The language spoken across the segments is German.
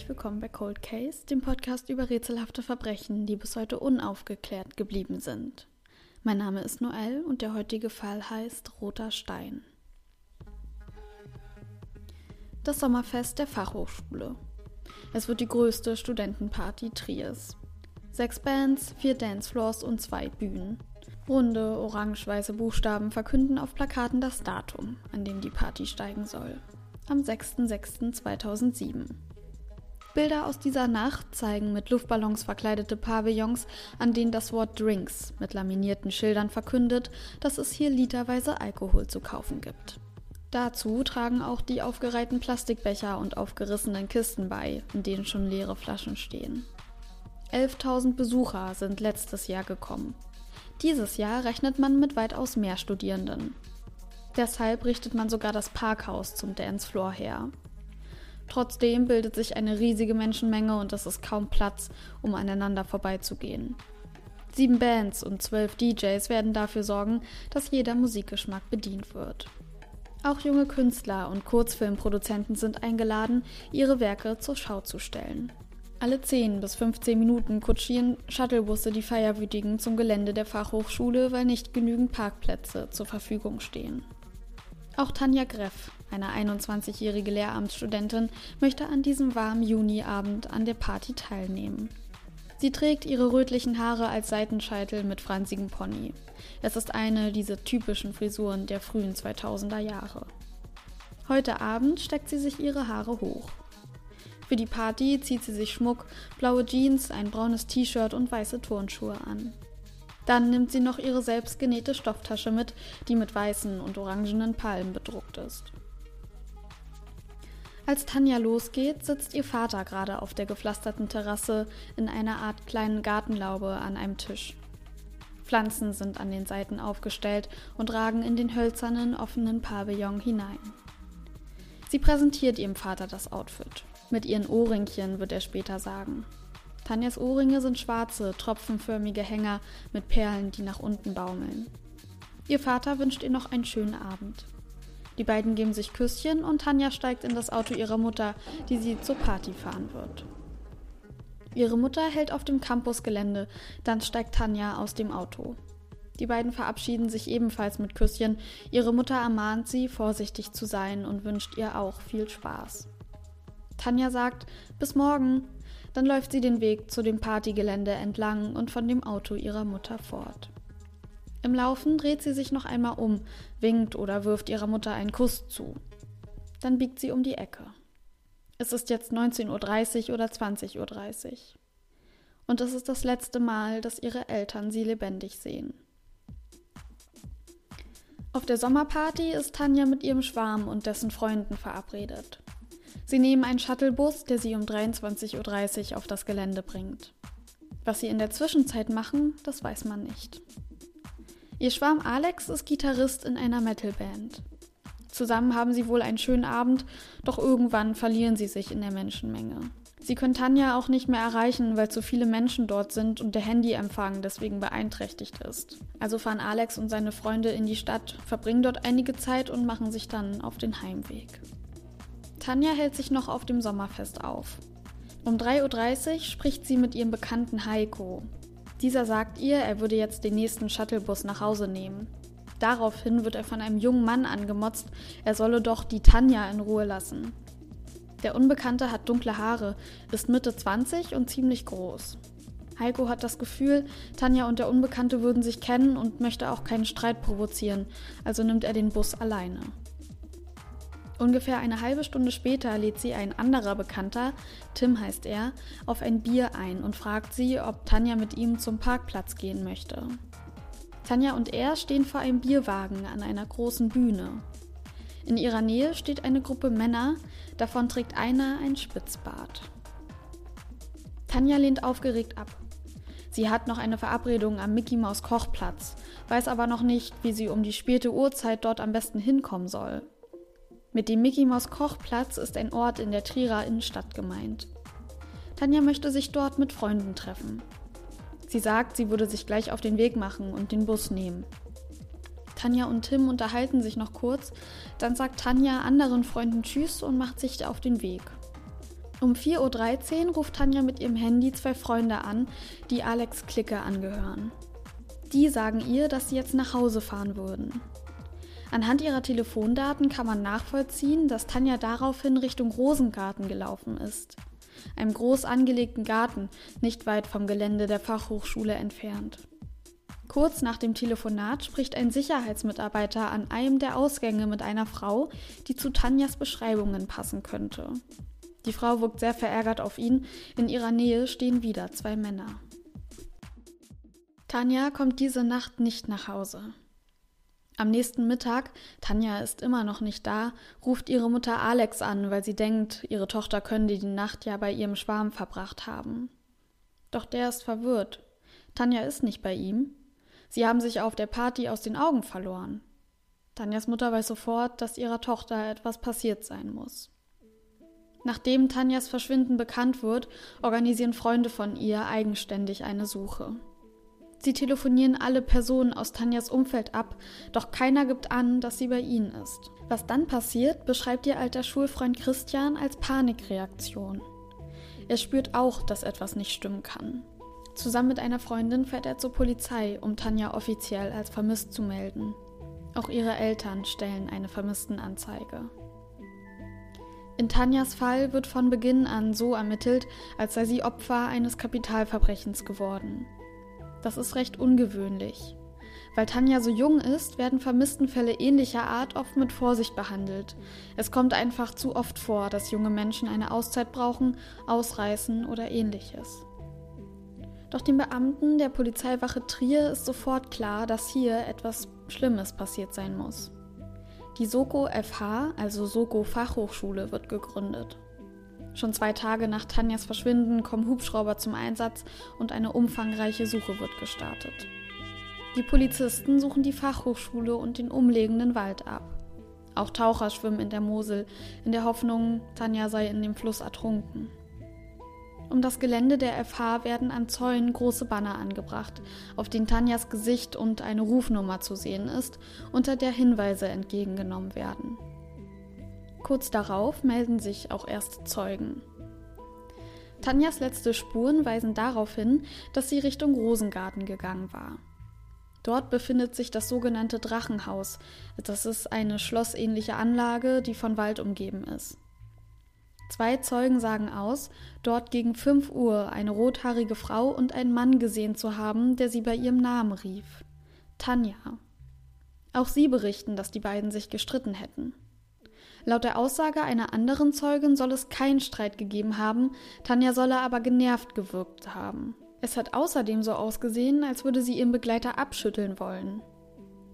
herzlich willkommen bei Cold Case, dem Podcast über rätselhafte Verbrechen, die bis heute unaufgeklärt geblieben sind. Mein Name ist Noel und der heutige Fall heißt Roter Stein. Das Sommerfest der Fachhochschule. Es wird die größte Studentenparty Triers. Sechs Bands, vier Dancefloors und zwei Bühnen. Runde, orange-weiße Buchstaben verkünden auf Plakaten das Datum, an dem die Party steigen soll. Am 6.06.2007. Bilder aus dieser Nacht zeigen mit Luftballons verkleidete Pavillons, an denen das Wort Drinks mit laminierten Schildern verkündet, dass es hier literweise Alkohol zu kaufen gibt. Dazu tragen auch die aufgereihten Plastikbecher und aufgerissenen Kisten bei, in denen schon leere Flaschen stehen. 11.000 Besucher sind letztes Jahr gekommen. Dieses Jahr rechnet man mit weitaus mehr Studierenden. Deshalb richtet man sogar das Parkhaus zum Dancefloor her. Trotzdem bildet sich eine riesige Menschenmenge und es ist kaum Platz, um aneinander vorbeizugehen. Sieben Bands und zwölf DJs werden dafür sorgen, dass jeder Musikgeschmack bedient wird. Auch junge Künstler und Kurzfilmproduzenten sind eingeladen, ihre Werke zur Schau zu stellen. Alle 10 bis 15 Minuten kutschieren Shuttlebusse die Feierwütigen zum Gelände der Fachhochschule, weil nicht genügend Parkplätze zur Verfügung stehen. Auch Tanja Greff, eine 21-jährige Lehramtsstudentin, möchte an diesem warmen Juniabend an der Party teilnehmen. Sie trägt ihre rötlichen Haare als Seitenscheitel mit franzigem Pony. Es ist eine dieser typischen Frisuren der frühen 2000er Jahre. Heute Abend steckt sie sich ihre Haare hoch. Für die Party zieht sie sich Schmuck, blaue Jeans, ein braunes T-Shirt und weiße Turnschuhe an. Dann nimmt sie noch ihre selbstgenähte Stofftasche mit, die mit weißen und orangenen Palmen bedruckt ist. Als Tanja losgeht, sitzt ihr Vater gerade auf der gepflasterten Terrasse in einer Art kleinen Gartenlaube an einem Tisch. Pflanzen sind an den Seiten aufgestellt und ragen in den hölzernen, offenen Pavillon hinein. Sie präsentiert ihrem Vater das Outfit. Mit ihren Ohrringchen wird er später sagen. Tanjas Ohrringe sind schwarze, tropfenförmige Hänger mit Perlen, die nach unten baumeln. Ihr Vater wünscht ihr noch einen schönen Abend. Die beiden geben sich Küsschen und Tanja steigt in das Auto ihrer Mutter, die sie zur Party fahren wird. Ihre Mutter hält auf dem Campusgelände, dann steigt Tanja aus dem Auto. Die beiden verabschieden sich ebenfalls mit Küsschen. Ihre Mutter ermahnt sie, vorsichtig zu sein und wünscht ihr auch viel Spaß. Tanja sagt, bis morgen. Dann läuft sie den Weg zu dem Partygelände entlang und von dem Auto ihrer Mutter fort. Im Laufen dreht sie sich noch einmal um, winkt oder wirft ihrer Mutter einen Kuss zu. Dann biegt sie um die Ecke. Es ist jetzt 19.30 Uhr oder 20.30 Uhr. Und es ist das letzte Mal, dass ihre Eltern sie lebendig sehen. Auf der Sommerparty ist Tanja mit ihrem Schwarm und dessen Freunden verabredet. Sie nehmen einen Shuttlebus, der sie um 23.30 Uhr auf das Gelände bringt. Was sie in der Zwischenzeit machen, das weiß man nicht. Ihr Schwarm Alex ist Gitarrist in einer Metalband. Zusammen haben sie wohl einen schönen Abend, doch irgendwann verlieren sie sich in der Menschenmenge. Sie können Tanja auch nicht mehr erreichen, weil zu viele Menschen dort sind und der Handyempfang deswegen beeinträchtigt ist. Also fahren Alex und seine Freunde in die Stadt, verbringen dort einige Zeit und machen sich dann auf den Heimweg. Tanja hält sich noch auf dem Sommerfest auf. Um 3.30 Uhr spricht sie mit ihrem Bekannten Heiko. Dieser sagt ihr, er würde jetzt den nächsten Shuttlebus nach Hause nehmen. Daraufhin wird er von einem jungen Mann angemotzt, er solle doch die Tanja in Ruhe lassen. Der Unbekannte hat dunkle Haare, ist Mitte 20 und ziemlich groß. Heiko hat das Gefühl, Tanja und der Unbekannte würden sich kennen und möchte auch keinen Streit provozieren, also nimmt er den Bus alleine. Ungefähr eine halbe Stunde später lädt sie ein anderer Bekannter, Tim heißt er, auf ein Bier ein und fragt sie, ob Tanja mit ihm zum Parkplatz gehen möchte. Tanja und er stehen vor einem Bierwagen an einer großen Bühne. In ihrer Nähe steht eine Gruppe Männer, davon trägt einer ein Spitzbart. Tanja lehnt aufgeregt ab. Sie hat noch eine Verabredung am Mickey Maus Kochplatz, weiß aber noch nicht, wie sie um die späte Uhrzeit dort am besten hinkommen soll. Mit dem Mickey Maus Kochplatz ist ein Ort in der Trierer Innenstadt gemeint. Tanja möchte sich dort mit Freunden treffen. Sie sagt, sie würde sich gleich auf den Weg machen und den Bus nehmen. Tanja und Tim unterhalten sich noch kurz, dann sagt Tanja anderen Freunden Tschüss und macht sich auf den Weg. Um 4.13 Uhr ruft Tanja mit ihrem Handy zwei Freunde an, die Alex Clique angehören. Die sagen ihr, dass sie jetzt nach Hause fahren würden. Anhand ihrer Telefondaten kann man nachvollziehen, dass Tanja daraufhin Richtung Rosengarten gelaufen ist. Einem groß angelegten Garten, nicht weit vom Gelände der Fachhochschule entfernt. Kurz nach dem Telefonat spricht ein Sicherheitsmitarbeiter an einem der Ausgänge mit einer Frau, die zu Tanjas Beschreibungen passen könnte. Die Frau wirkt sehr verärgert auf ihn. In ihrer Nähe stehen wieder zwei Männer. Tanja kommt diese Nacht nicht nach Hause. Am nächsten Mittag, Tanja ist immer noch nicht da, ruft ihre Mutter Alex an, weil sie denkt, ihre Tochter könnte die Nacht ja bei ihrem Schwarm verbracht haben. Doch der ist verwirrt. Tanja ist nicht bei ihm. Sie haben sich auf der Party aus den Augen verloren. Tanjas Mutter weiß sofort, dass ihrer Tochter etwas passiert sein muss. Nachdem Tanjas Verschwinden bekannt wird, organisieren Freunde von ihr eigenständig eine Suche. Sie telefonieren alle Personen aus Tanjas Umfeld ab, doch keiner gibt an, dass sie bei ihnen ist. Was dann passiert, beschreibt ihr alter Schulfreund Christian als Panikreaktion. Er spürt auch, dass etwas nicht stimmen kann. Zusammen mit einer Freundin fährt er zur Polizei, um Tanja offiziell als vermisst zu melden. Auch ihre Eltern stellen eine Vermisstenanzeige. In Tanjas Fall wird von Beginn an so ermittelt, als sei sie Opfer eines Kapitalverbrechens geworden. Das ist recht ungewöhnlich. Weil Tanja so jung ist, werden Vermisstenfälle ähnlicher Art oft mit Vorsicht behandelt. Es kommt einfach zu oft vor, dass junge Menschen eine Auszeit brauchen, ausreißen oder ähnliches. Doch den Beamten der Polizeiwache Trier ist sofort klar, dass hier etwas Schlimmes passiert sein muss. Die Soko FH, also Soko Fachhochschule, wird gegründet. Schon zwei Tage nach Tanjas Verschwinden kommen Hubschrauber zum Einsatz und eine umfangreiche Suche wird gestartet. Die Polizisten suchen die Fachhochschule und den umliegenden Wald ab. Auch Taucher schwimmen in der Mosel, in der Hoffnung, Tanja sei in dem Fluss ertrunken. Um das Gelände der FH werden an Zäunen große Banner angebracht, auf denen Tanjas Gesicht und eine Rufnummer zu sehen ist, unter der Hinweise entgegengenommen werden. Kurz darauf melden sich auch erste Zeugen. Tanjas letzte Spuren weisen darauf hin, dass sie Richtung Rosengarten gegangen war. Dort befindet sich das sogenannte Drachenhaus. Das ist eine schlossähnliche Anlage, die von Wald umgeben ist. Zwei Zeugen sagen aus, dort gegen 5 Uhr eine rothaarige Frau und einen Mann gesehen zu haben, der sie bei ihrem Namen rief. Tanja. Auch sie berichten, dass die beiden sich gestritten hätten. Laut der Aussage einer anderen Zeugin soll es keinen Streit gegeben haben, Tanja solle aber genervt gewirkt haben. Es hat außerdem so ausgesehen, als würde sie ihren Begleiter abschütteln wollen.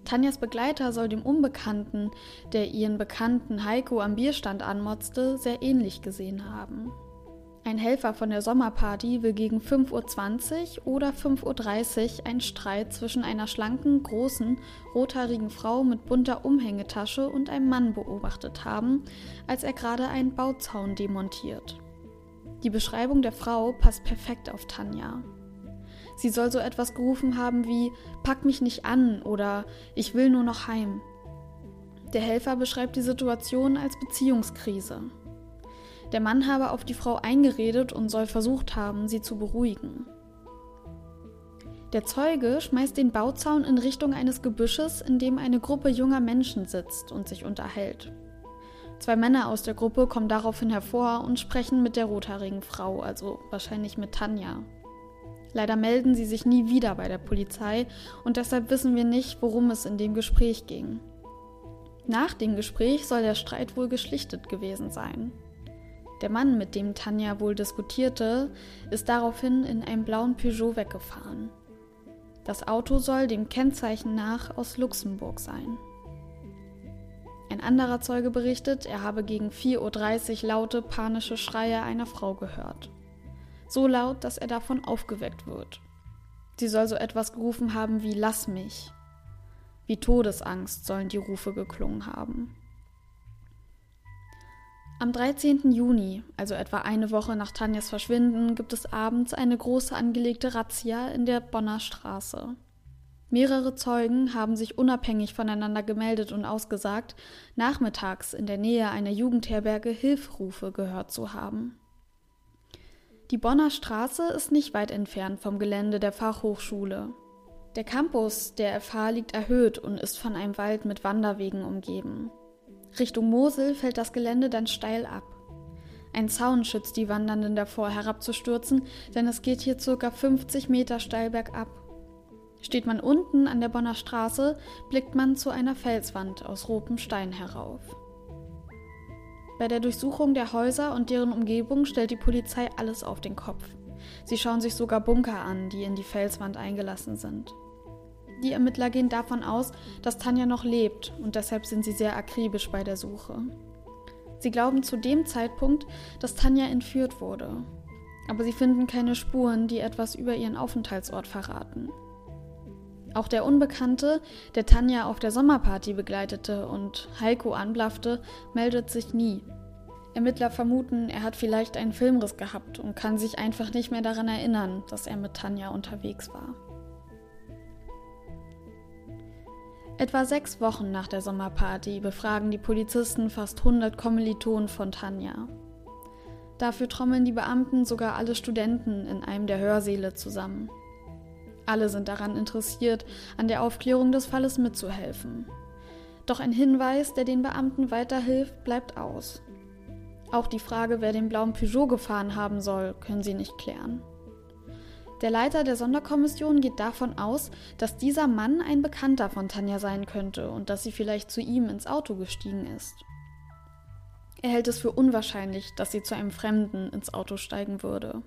Tanjas Begleiter soll dem Unbekannten, der ihren Bekannten Heiko am Bierstand anmotzte, sehr ähnlich gesehen haben. Ein Helfer von der Sommerparty will gegen 5.20 Uhr oder 5.30 Uhr einen Streit zwischen einer schlanken, großen, rothaarigen Frau mit bunter Umhängetasche und einem Mann beobachtet haben, als er gerade einen Bauzaun demontiert. Die Beschreibung der Frau passt perfekt auf Tanja. Sie soll so etwas gerufen haben wie Pack mich nicht an oder Ich will nur noch heim. Der Helfer beschreibt die Situation als Beziehungskrise. Der Mann habe auf die Frau eingeredet und soll versucht haben, sie zu beruhigen. Der Zeuge schmeißt den Bauzaun in Richtung eines Gebüsches, in dem eine Gruppe junger Menschen sitzt und sich unterhält. Zwei Männer aus der Gruppe kommen daraufhin hervor und sprechen mit der rothaarigen Frau, also wahrscheinlich mit Tanja. Leider melden sie sich nie wieder bei der Polizei und deshalb wissen wir nicht, worum es in dem Gespräch ging. Nach dem Gespräch soll der Streit wohl geschlichtet gewesen sein. Der Mann, mit dem Tanja wohl diskutierte, ist daraufhin in einem blauen Peugeot weggefahren. Das Auto soll dem Kennzeichen nach aus Luxemburg sein. Ein anderer Zeuge berichtet, er habe gegen 4.30 Uhr laute, panische Schreie einer Frau gehört. So laut, dass er davon aufgeweckt wird. Sie soll so etwas gerufen haben wie Lass mich. Wie Todesangst sollen die Rufe geklungen haben. Am 13. Juni, also etwa eine Woche nach Tanjas Verschwinden, gibt es abends eine große angelegte Razzia in der Bonner Straße. Mehrere Zeugen haben sich unabhängig voneinander gemeldet und ausgesagt, nachmittags in der Nähe einer Jugendherberge Hilferufe gehört zu haben. Die Bonner Straße ist nicht weit entfernt vom Gelände der Fachhochschule. Der Campus der FH liegt erhöht und ist von einem Wald mit Wanderwegen umgeben. Richtung Mosel fällt das Gelände dann steil ab. Ein Zaun schützt die Wandernden davor, herabzustürzen, denn es geht hier ca. 50 Meter steil bergab. Steht man unten an der Bonner Straße, blickt man zu einer Felswand aus rotem Stein herauf. Bei der Durchsuchung der Häuser und deren Umgebung stellt die Polizei alles auf den Kopf. Sie schauen sich sogar Bunker an, die in die Felswand eingelassen sind. Die Ermittler gehen davon aus, dass Tanja noch lebt und deshalb sind sie sehr akribisch bei der Suche. Sie glauben zu dem Zeitpunkt, dass Tanja entführt wurde. Aber sie finden keine Spuren, die etwas über ihren Aufenthaltsort verraten. Auch der Unbekannte, der Tanja auf der Sommerparty begleitete und Heiko anblaffte, meldet sich nie. Ermittler vermuten, er hat vielleicht einen Filmriss gehabt und kann sich einfach nicht mehr daran erinnern, dass er mit Tanja unterwegs war. Etwa sechs Wochen nach der Sommerparty befragen die Polizisten fast 100 Kommilitonen von Tanja. Dafür trommeln die Beamten sogar alle Studenten in einem der Hörsäle zusammen. Alle sind daran interessiert, an der Aufklärung des Falles mitzuhelfen. Doch ein Hinweis, der den Beamten weiterhilft, bleibt aus. Auch die Frage, wer den blauen Peugeot gefahren haben soll, können sie nicht klären. Der Leiter der Sonderkommission geht davon aus, dass dieser Mann ein Bekannter von Tanja sein könnte und dass sie vielleicht zu ihm ins Auto gestiegen ist. Er hält es für unwahrscheinlich, dass sie zu einem Fremden ins Auto steigen würde.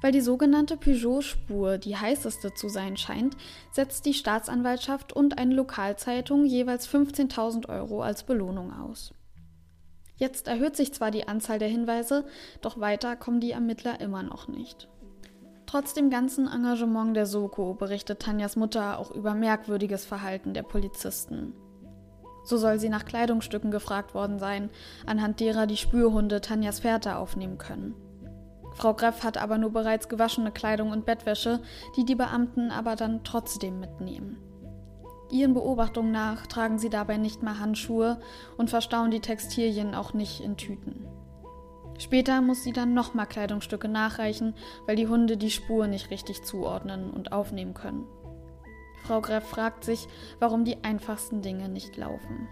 Weil die sogenannte Peugeot-Spur die heißeste zu sein scheint, setzt die Staatsanwaltschaft und eine Lokalzeitung jeweils 15.000 Euro als Belohnung aus. Jetzt erhöht sich zwar die Anzahl der Hinweise, doch weiter kommen die Ermittler immer noch nicht. Trotz dem ganzen Engagement der Soko berichtet Tanjas Mutter auch über merkwürdiges Verhalten der Polizisten. So soll sie nach Kleidungsstücken gefragt worden sein, anhand derer die Spürhunde Tanjas Fährte aufnehmen können. Frau Greff hat aber nur bereits gewaschene Kleidung und Bettwäsche, die die Beamten aber dann trotzdem mitnehmen. Ihren Beobachtungen nach tragen sie dabei nicht mehr Handschuhe und verstauen die Textilien auch nicht in Tüten. Später muss sie dann nochmal Kleidungsstücke nachreichen, weil die Hunde die Spur nicht richtig zuordnen und aufnehmen können. Frau Greff fragt sich, warum die einfachsten Dinge nicht laufen.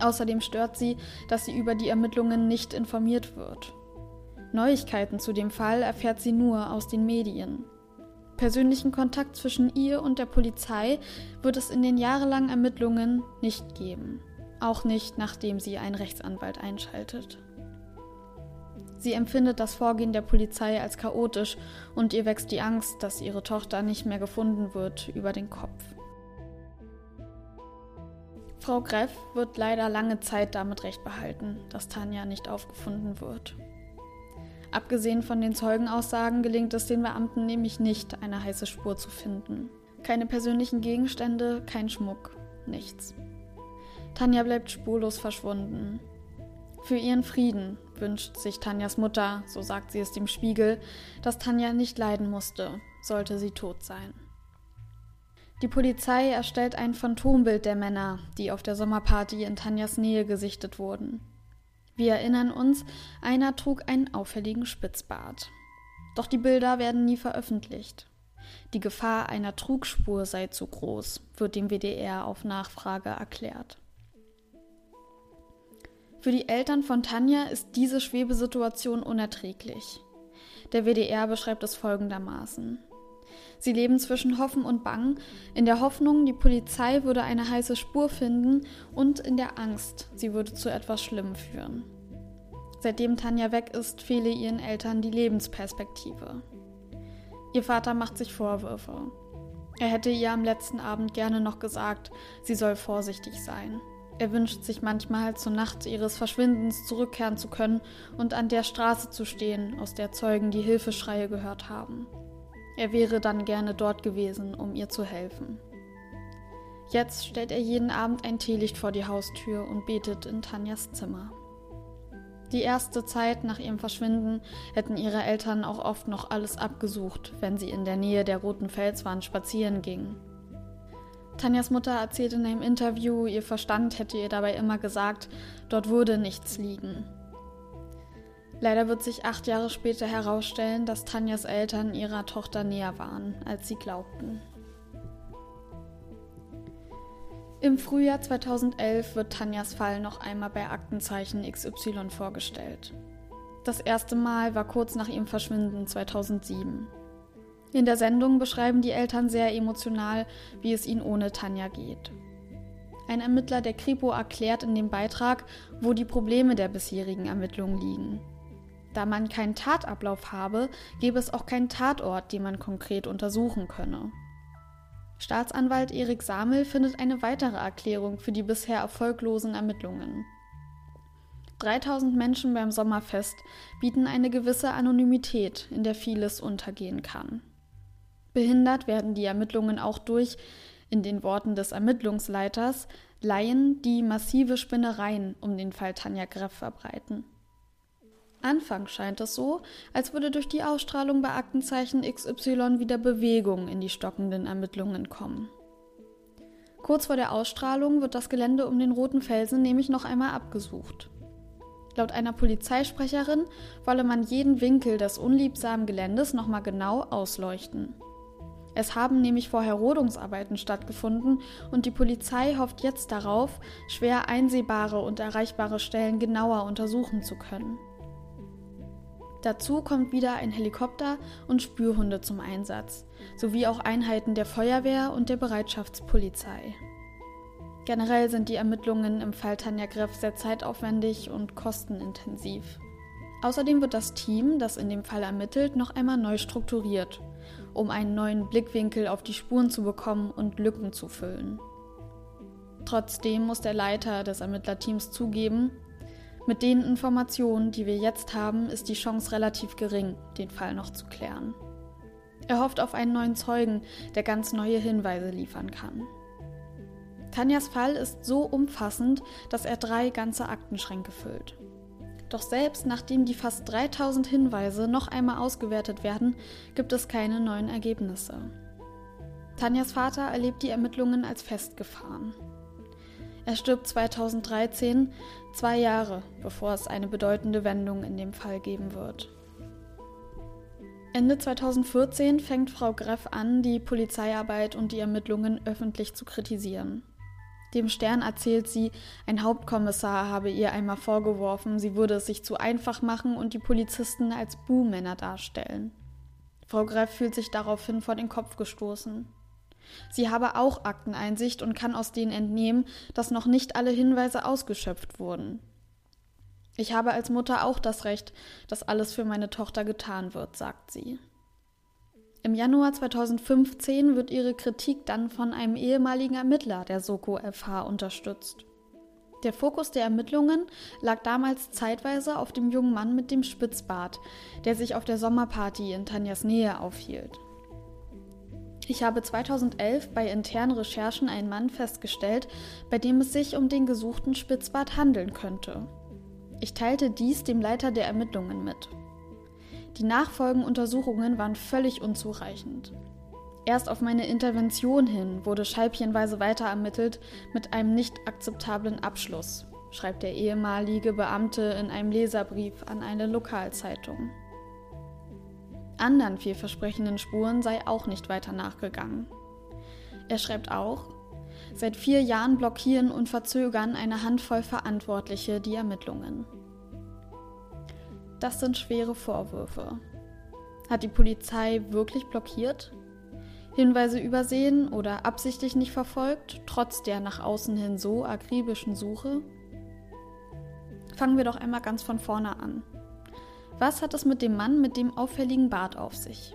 Außerdem stört sie, dass sie über die Ermittlungen nicht informiert wird Neuigkeiten zu dem Fall erfährt sie nur aus den Medien. Persönlichen Kontakt zwischen ihr und der Polizei wird es in den jahrelangen Ermittlungen nicht geben. Auch nicht, nachdem sie einen Rechtsanwalt einschaltet. Sie empfindet das Vorgehen der Polizei als chaotisch und ihr wächst die Angst, dass ihre Tochter nicht mehr gefunden wird, über den Kopf. Frau Greff wird leider lange Zeit damit recht behalten, dass Tanja nicht aufgefunden wird. Abgesehen von den Zeugenaussagen gelingt es den Beamten nämlich nicht, eine heiße Spur zu finden. Keine persönlichen Gegenstände, kein Schmuck, nichts. Tanja bleibt spurlos verschwunden. Für ihren Frieden wünscht sich Tanjas Mutter, so sagt sie es dem Spiegel, dass Tanja nicht leiden musste, sollte sie tot sein. Die Polizei erstellt ein Phantombild der Männer, die auf der Sommerparty in Tanjas Nähe gesichtet wurden. Wir erinnern uns, einer trug einen auffälligen Spitzbart. Doch die Bilder werden nie veröffentlicht. Die Gefahr einer Trugspur sei zu groß, wird dem WDR auf Nachfrage erklärt. Für die Eltern von Tanja ist diese Schwebesituation unerträglich. Der WDR beschreibt es folgendermaßen. Sie leben zwischen Hoffen und Bang, in der Hoffnung, die Polizei würde eine heiße Spur finden und in der Angst, sie würde zu etwas Schlimm führen. Seitdem Tanja weg ist, fehle ihren Eltern die Lebensperspektive. Ihr Vater macht sich Vorwürfe. Er hätte ihr am letzten Abend gerne noch gesagt, sie soll vorsichtig sein. Er wünscht sich manchmal zur Nacht ihres Verschwindens zurückkehren zu können und an der Straße zu stehen, aus der Zeugen die Hilfeschreie gehört haben. Er wäre dann gerne dort gewesen, um ihr zu helfen. Jetzt stellt er jeden Abend ein Teelicht vor die Haustür und betet in Tanjas Zimmer. Die erste Zeit nach ihrem Verschwinden hätten ihre Eltern auch oft noch alles abgesucht, wenn sie in der Nähe der roten Felswand spazieren gingen. Tanjas Mutter erzählt in einem Interview, ihr Verstand hätte ihr dabei immer gesagt, dort würde nichts liegen. Leider wird sich acht Jahre später herausstellen, dass Tanjas Eltern ihrer Tochter näher waren, als sie glaubten. Im Frühjahr 2011 wird Tanjas Fall noch einmal bei Aktenzeichen XY vorgestellt. Das erste Mal war kurz nach ihrem Verschwinden 2007. In der Sendung beschreiben die Eltern sehr emotional, wie es ihnen ohne Tanja geht. Ein Ermittler der Kripo erklärt in dem Beitrag, wo die Probleme der bisherigen Ermittlungen liegen. Da man keinen Tatablauf habe, gäbe es auch keinen Tatort, den man konkret untersuchen könne. Staatsanwalt Erik Samel findet eine weitere Erklärung für die bisher erfolglosen Ermittlungen. 3000 Menschen beim Sommerfest bieten eine gewisse Anonymität, in der vieles untergehen kann. Behindert werden die Ermittlungen auch durch, in den Worten des Ermittlungsleiters, Laien, die massive Spinnereien um den Fall Tanja Greff verbreiten. Anfangs scheint es so, als würde durch die Ausstrahlung bei Aktenzeichen XY wieder Bewegung in die stockenden Ermittlungen kommen. Kurz vor der Ausstrahlung wird das Gelände um den Roten Felsen nämlich noch einmal abgesucht. Laut einer Polizeisprecherin wolle man jeden Winkel des unliebsamen Geländes nochmal genau ausleuchten. Es haben nämlich vorher Rodungsarbeiten stattgefunden und die Polizei hofft jetzt darauf, schwer einsehbare und erreichbare Stellen genauer untersuchen zu können. Dazu kommt wieder ein Helikopter und Spürhunde zum Einsatz, sowie auch Einheiten der Feuerwehr und der Bereitschaftspolizei. Generell sind die Ermittlungen im Fall Tanja Greff sehr zeitaufwendig und kostenintensiv. Außerdem wird das Team, das in dem Fall ermittelt, noch einmal neu strukturiert, um einen neuen Blickwinkel auf die Spuren zu bekommen und Lücken zu füllen. Trotzdem muss der Leiter des Ermittlerteams zugeben, mit den Informationen, die wir jetzt haben, ist die Chance relativ gering, den Fall noch zu klären. Er hofft auf einen neuen Zeugen, der ganz neue Hinweise liefern kann. Tanjas Fall ist so umfassend, dass er drei ganze Aktenschränke füllt. Doch selbst nachdem die fast 3000 Hinweise noch einmal ausgewertet werden, gibt es keine neuen Ergebnisse. Tanjas Vater erlebt die Ermittlungen als festgefahren. Er stirbt 2013, zwei Jahre bevor es eine bedeutende Wendung in dem Fall geben wird. Ende 2014 fängt Frau Greff an, die Polizeiarbeit und die Ermittlungen öffentlich zu kritisieren. Dem Stern erzählt sie, ein Hauptkommissar habe ihr einmal vorgeworfen, sie würde es sich zu einfach machen und die Polizisten als Buhmänner darstellen. Frau Greff fühlt sich daraufhin vor den Kopf gestoßen. Sie habe auch Akteneinsicht und kann aus denen entnehmen, dass noch nicht alle Hinweise ausgeschöpft wurden. Ich habe als Mutter auch das Recht, dass alles für meine Tochter getan wird, sagt sie. Im Januar 2015 wird ihre Kritik dann von einem ehemaligen Ermittler der Soko FH unterstützt. Der Fokus der Ermittlungen lag damals zeitweise auf dem jungen Mann mit dem Spitzbart, der sich auf der Sommerparty in Tanjas Nähe aufhielt. Ich habe 2011 bei internen Recherchen einen Mann festgestellt, bei dem es sich um den gesuchten Spitzbart handeln könnte. Ich teilte dies dem Leiter der Ermittlungen mit. Die nachfolgenden Untersuchungen waren völlig unzureichend. Erst auf meine Intervention hin wurde scheibchenweise weiterermittelt mit einem nicht akzeptablen Abschluss, schreibt der ehemalige Beamte in einem Leserbrief an eine Lokalzeitung anderen vielversprechenden Spuren sei auch nicht weiter nachgegangen. Er schreibt auch, seit vier Jahren blockieren und verzögern eine Handvoll Verantwortliche die Ermittlungen. Das sind schwere Vorwürfe. Hat die Polizei wirklich blockiert? Hinweise übersehen oder absichtlich nicht verfolgt, trotz der nach außen hin so akribischen Suche? Fangen wir doch einmal ganz von vorne an. Was hat es mit dem Mann mit dem auffälligen Bart auf sich?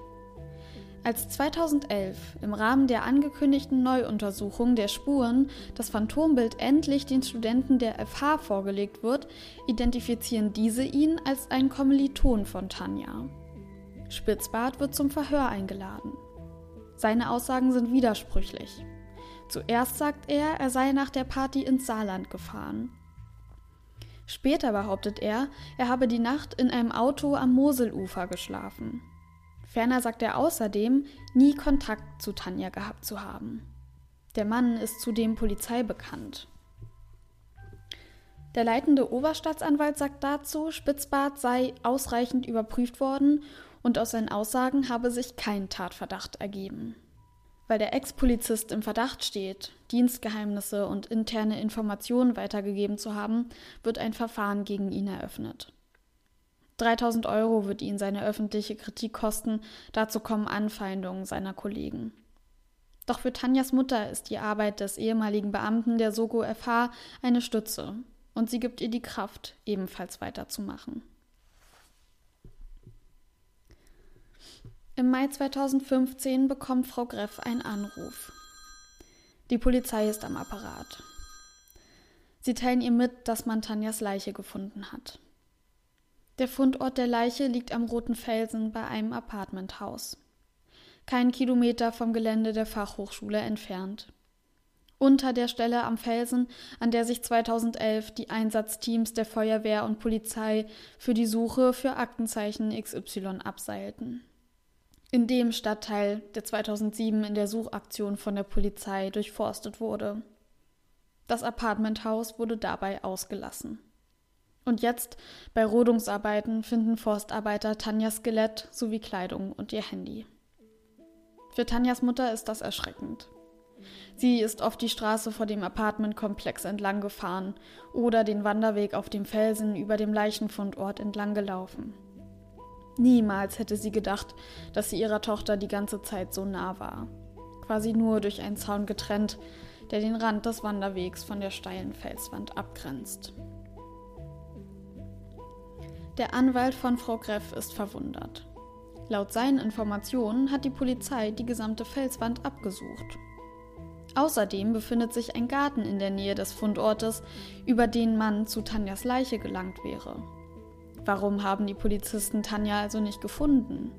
Als 2011 im Rahmen der angekündigten Neuuntersuchung der Spuren das Phantombild endlich den Studenten der FH vorgelegt wird, identifizieren diese ihn als einen Kommiliton von Tanja. Spitzbart wird zum Verhör eingeladen. Seine Aussagen sind widersprüchlich. Zuerst sagt er, er sei nach der Party ins Saarland gefahren. Später behauptet er, er habe die Nacht in einem Auto am Moselufer geschlafen. Ferner sagt er außerdem, nie Kontakt zu Tanja gehabt zu haben. Der Mann ist zudem Polizei bekannt. Der leitende Oberstaatsanwalt sagt dazu, Spitzbart sei ausreichend überprüft worden und aus seinen Aussagen habe sich kein Tatverdacht ergeben. Weil der Ex-Polizist im Verdacht steht, Dienstgeheimnisse und interne Informationen weitergegeben zu haben, wird ein Verfahren gegen ihn eröffnet. 3000 Euro wird ihn seine öffentliche Kritik kosten, dazu kommen Anfeindungen seiner Kollegen. Doch für Tanjas Mutter ist die Arbeit des ehemaligen Beamten der Soko FH eine Stütze und sie gibt ihr die Kraft, ebenfalls weiterzumachen. Im Mai 2015 bekommt Frau Greff einen Anruf. Die Polizei ist am Apparat. Sie teilen ihr mit, dass man Tanjas Leiche gefunden hat. Der Fundort der Leiche liegt am Roten Felsen bei einem Apartmenthaus. Kein Kilometer vom Gelände der Fachhochschule entfernt. Unter der Stelle am Felsen, an der sich 2011 die Einsatzteams der Feuerwehr und Polizei für die Suche für Aktenzeichen XY abseilten. In dem Stadtteil, der 2007 in der Suchaktion von der Polizei durchforstet wurde. Das Apartmenthaus wurde dabei ausgelassen. Und jetzt, bei Rodungsarbeiten, finden Forstarbeiter Tanjas Skelett sowie Kleidung und ihr Handy. Für Tanjas Mutter ist das erschreckend. Sie ist oft die Straße vor dem Apartmentkomplex entlang gefahren oder den Wanderweg auf dem Felsen über dem Leichenfundort entlang gelaufen. Niemals hätte sie gedacht, dass sie ihrer Tochter die ganze Zeit so nah war. Quasi nur durch einen Zaun getrennt, der den Rand des Wanderwegs von der steilen Felswand abgrenzt. Der Anwalt von Frau Greff ist verwundert. Laut seinen Informationen hat die Polizei die gesamte Felswand abgesucht. Außerdem befindet sich ein Garten in der Nähe des Fundortes, über den man zu Tanjas Leiche gelangt wäre. Warum haben die Polizisten Tanja also nicht gefunden?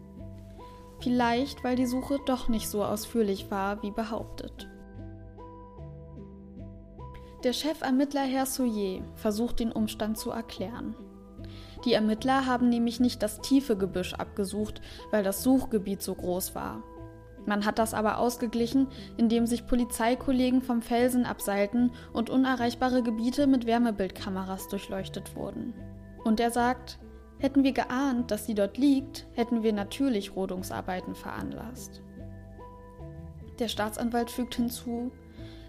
Vielleicht, weil die Suche doch nicht so ausführlich war, wie behauptet. Der Chefermittler Herr Souillet versucht den Umstand zu erklären. Die Ermittler haben nämlich nicht das tiefe Gebüsch abgesucht, weil das Suchgebiet so groß war. Man hat das aber ausgeglichen, indem sich Polizeikollegen vom Felsen abseilten und unerreichbare Gebiete mit Wärmebildkameras durchleuchtet wurden. Und er sagt, hätten wir geahnt, dass sie dort liegt, hätten wir natürlich Rodungsarbeiten veranlasst. Der Staatsanwalt fügt hinzu,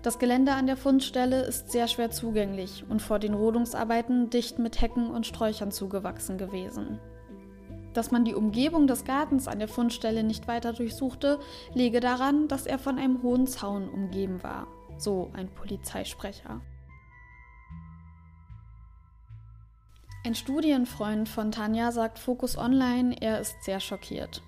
das Gelände an der Fundstelle ist sehr schwer zugänglich und vor den Rodungsarbeiten dicht mit Hecken und Sträuchern zugewachsen gewesen. Dass man die Umgebung des Gartens an der Fundstelle nicht weiter durchsuchte, lege daran, dass er von einem hohen Zaun umgeben war, so ein Polizeisprecher. Ein Studienfreund von Tanja sagt Focus Online, er ist sehr schockiert.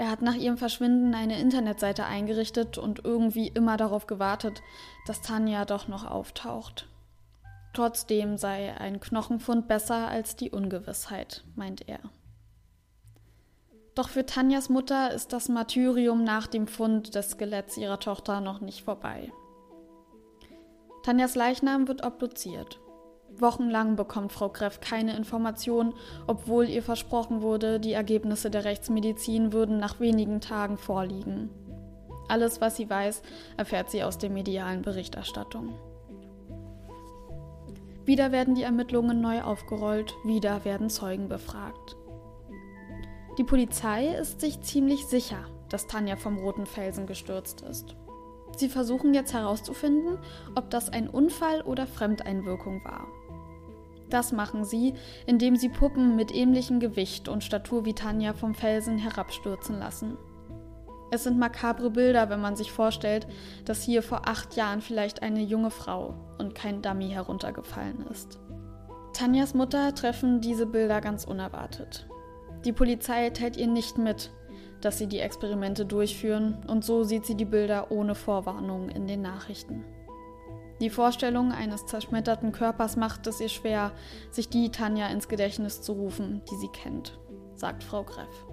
Er hat nach ihrem Verschwinden eine Internetseite eingerichtet und irgendwie immer darauf gewartet, dass Tanja doch noch auftaucht. Trotzdem sei ein Knochenfund besser als die Ungewissheit, meint er. Doch für Tanjas Mutter ist das Martyrium nach dem Fund des Skeletts ihrer Tochter noch nicht vorbei. Tanjas Leichnam wird obduziert. Wochenlang bekommt Frau Greff keine Information, obwohl ihr versprochen wurde, die Ergebnisse der Rechtsmedizin würden nach wenigen Tagen vorliegen. Alles, was sie weiß, erfährt sie aus der medialen Berichterstattung. Wieder werden die Ermittlungen neu aufgerollt, wieder werden Zeugen befragt. Die Polizei ist sich ziemlich sicher, dass Tanja vom Roten Felsen gestürzt ist. Sie versuchen jetzt herauszufinden, ob das ein Unfall oder Fremdeinwirkung war. Das machen sie, indem sie Puppen mit ähnlichem Gewicht und Statur wie Tanja vom Felsen herabstürzen lassen. Es sind makabre Bilder, wenn man sich vorstellt, dass hier vor acht Jahren vielleicht eine junge Frau und kein Dummy heruntergefallen ist. Tanjas Mutter treffen diese Bilder ganz unerwartet. Die Polizei teilt ihr nicht mit, dass sie die Experimente durchführen, und so sieht sie die Bilder ohne Vorwarnung in den Nachrichten. Die Vorstellung eines zerschmetterten Körpers macht es ihr schwer, sich die Tanja ins Gedächtnis zu rufen, die sie kennt, sagt Frau Greff.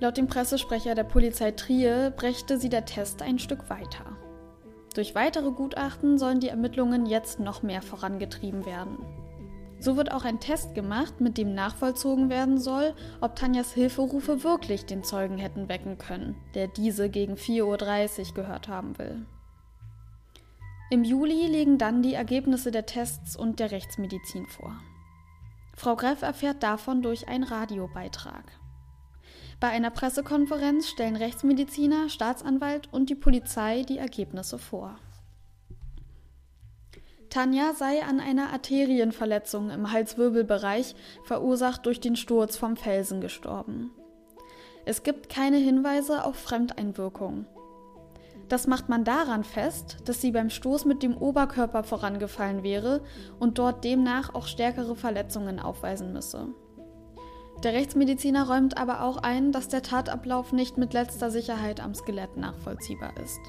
Laut dem Pressesprecher der Polizei Trier brächte sie der Test ein Stück weiter. Durch weitere Gutachten sollen die Ermittlungen jetzt noch mehr vorangetrieben werden. So wird auch ein Test gemacht, mit dem nachvollzogen werden soll, ob Tanjas Hilferufe wirklich den Zeugen hätten wecken können, der diese gegen 4.30 Uhr gehört haben will. Im Juli liegen dann die Ergebnisse der Tests und der Rechtsmedizin vor. Frau Greff erfährt davon durch einen Radiobeitrag. Bei einer Pressekonferenz stellen Rechtsmediziner, Staatsanwalt und die Polizei die Ergebnisse vor. Tanja sei an einer Arterienverletzung im Halswirbelbereich, verursacht durch den Sturz vom Felsen, gestorben. Es gibt keine Hinweise auf Fremdeinwirkung. Das macht man daran fest, dass sie beim Stoß mit dem Oberkörper vorangefallen wäre und dort demnach auch stärkere Verletzungen aufweisen müsse. Der Rechtsmediziner räumt aber auch ein, dass der Tatablauf nicht mit letzter Sicherheit am Skelett nachvollziehbar ist.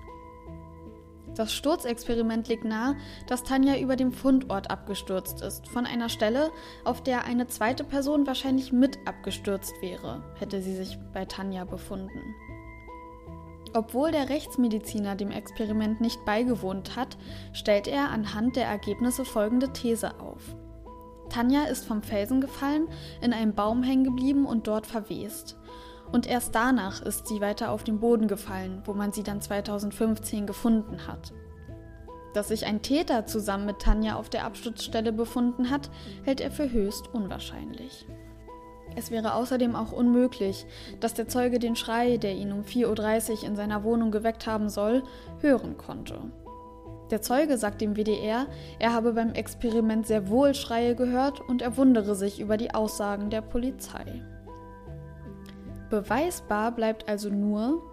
Das Sturzexperiment legt nahe, dass Tanja über dem Fundort abgestürzt ist, von einer Stelle, auf der eine zweite Person wahrscheinlich mit abgestürzt wäre, hätte sie sich bei Tanja befunden. Obwohl der Rechtsmediziner dem Experiment nicht beigewohnt hat, stellt er anhand der Ergebnisse folgende These auf. Tanja ist vom Felsen gefallen, in einem Baum hängen geblieben und dort verwest. Und erst danach ist sie weiter auf den Boden gefallen, wo man sie dann 2015 gefunden hat. Dass sich ein Täter zusammen mit Tanja auf der Absturzstelle befunden hat, hält er für höchst unwahrscheinlich. Es wäre außerdem auch unmöglich, dass der Zeuge den Schrei, der ihn um 4.30 Uhr in seiner Wohnung geweckt haben soll, hören konnte. Der Zeuge sagt dem WDR, er habe beim Experiment sehr wohl Schreie gehört und er wundere sich über die Aussagen der Polizei. Beweisbar bleibt also nur,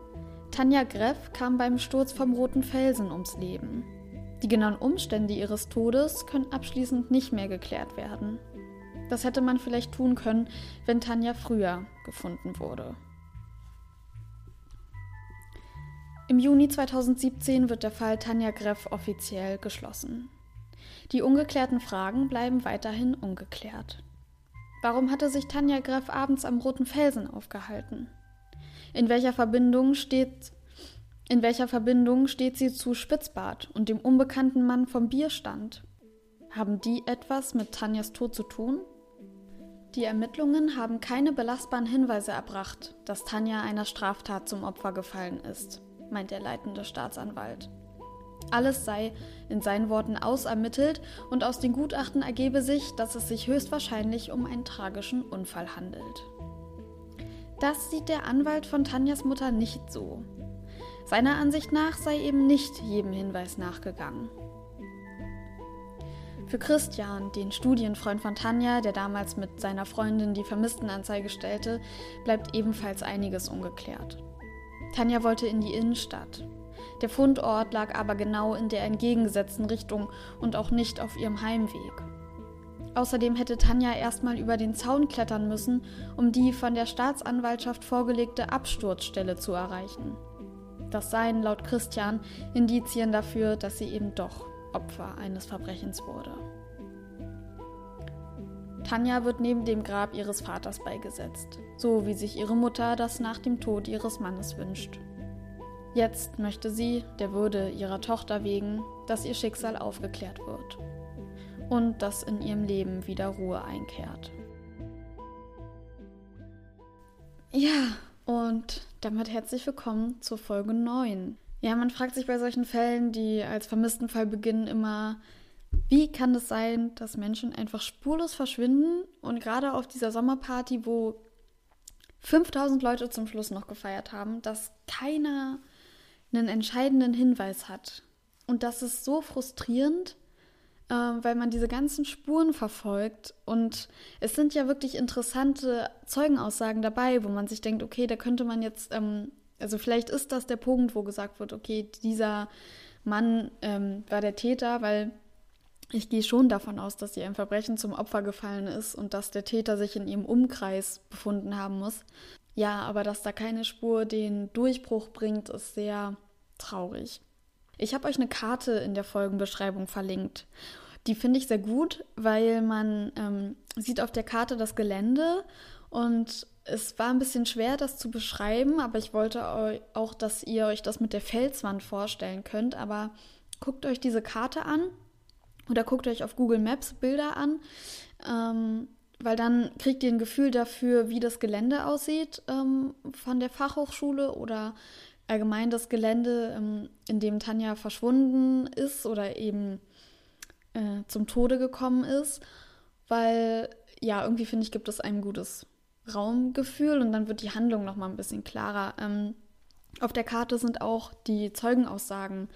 Tanja Greff kam beim Sturz vom Roten Felsen ums Leben. Die genauen Umstände ihres Todes können abschließend nicht mehr geklärt werden. Das hätte man vielleicht tun können, wenn Tanja früher gefunden wurde. Im Juni 2017 wird der Fall Tanja Greff offiziell geschlossen. Die ungeklärten Fragen bleiben weiterhin ungeklärt. Warum hatte sich Tanja Greff abends am Roten Felsen aufgehalten? In welcher Verbindung steht in welcher Verbindung steht sie zu Spitzbart und dem unbekannten Mann vom Bierstand? Haben die etwas mit Tanjas Tod zu tun? Die Ermittlungen haben keine belastbaren Hinweise erbracht, dass Tanja einer Straftat zum Opfer gefallen ist, meint der leitende Staatsanwalt. Alles sei in seinen Worten ausermittelt und aus den Gutachten ergebe sich, dass es sich höchstwahrscheinlich um einen tragischen Unfall handelt. Das sieht der Anwalt von Tanjas Mutter nicht so. Seiner Ansicht nach sei eben nicht jedem Hinweis nachgegangen. Für Christian, den Studienfreund von Tanja, der damals mit seiner Freundin die Vermisstenanzeige stellte, bleibt ebenfalls einiges ungeklärt. Tanja wollte in die Innenstadt. Der Fundort lag aber genau in der entgegengesetzten Richtung und auch nicht auf ihrem Heimweg. Außerdem hätte Tanja erstmal über den Zaun klettern müssen, um die von der Staatsanwaltschaft vorgelegte Absturzstelle zu erreichen. Das seien laut Christian Indizien dafür, dass sie eben doch Opfer eines Verbrechens wurde. Tanja wird neben dem Grab ihres Vaters beigesetzt, so wie sich ihre Mutter das nach dem Tod ihres Mannes wünscht. Jetzt möchte sie, der Würde ihrer Tochter wegen, dass ihr Schicksal aufgeklärt wird und dass in ihrem Leben wieder Ruhe einkehrt. Ja, und damit herzlich willkommen zur Folge 9. Ja, man fragt sich bei solchen Fällen, die als vermissten Fall beginnen, immer, wie kann es sein, dass Menschen einfach spurlos verschwinden und gerade auf dieser Sommerparty, wo 5000 Leute zum Schluss noch gefeiert haben, dass keiner einen entscheidenden Hinweis hat. Und das ist so frustrierend, äh, weil man diese ganzen Spuren verfolgt. Und es sind ja wirklich interessante Zeugenaussagen dabei, wo man sich denkt, okay, da könnte man jetzt ähm, also vielleicht ist das der Punkt, wo gesagt wird, okay, dieser Mann ähm, war der Täter, weil ich gehe schon davon aus, dass sie ein Verbrechen zum Opfer gefallen ist und dass der Täter sich in ihrem Umkreis befunden haben muss. Ja, aber dass da keine Spur den Durchbruch bringt, ist sehr traurig. Ich habe euch eine Karte in der Folgenbeschreibung verlinkt. Die finde ich sehr gut, weil man ähm, sieht auf der Karte das Gelände und es war ein bisschen schwer, das zu beschreiben, aber ich wollte auch, dass ihr euch das mit der Felswand vorstellen könnt. Aber guckt euch diese Karte an oder guckt euch auf Google Maps Bilder an, ähm, weil dann kriegt ihr ein Gefühl dafür, wie das Gelände aussieht ähm, von der Fachhochschule oder allgemein das Gelände, ähm, in dem Tanja verschwunden ist oder eben äh, zum Tode gekommen ist, weil ja, irgendwie finde ich, gibt es ein gutes Raumgefühl und dann wird die Handlung noch mal ein bisschen klarer. Ähm, auf der Karte sind auch die Zeugenaussagen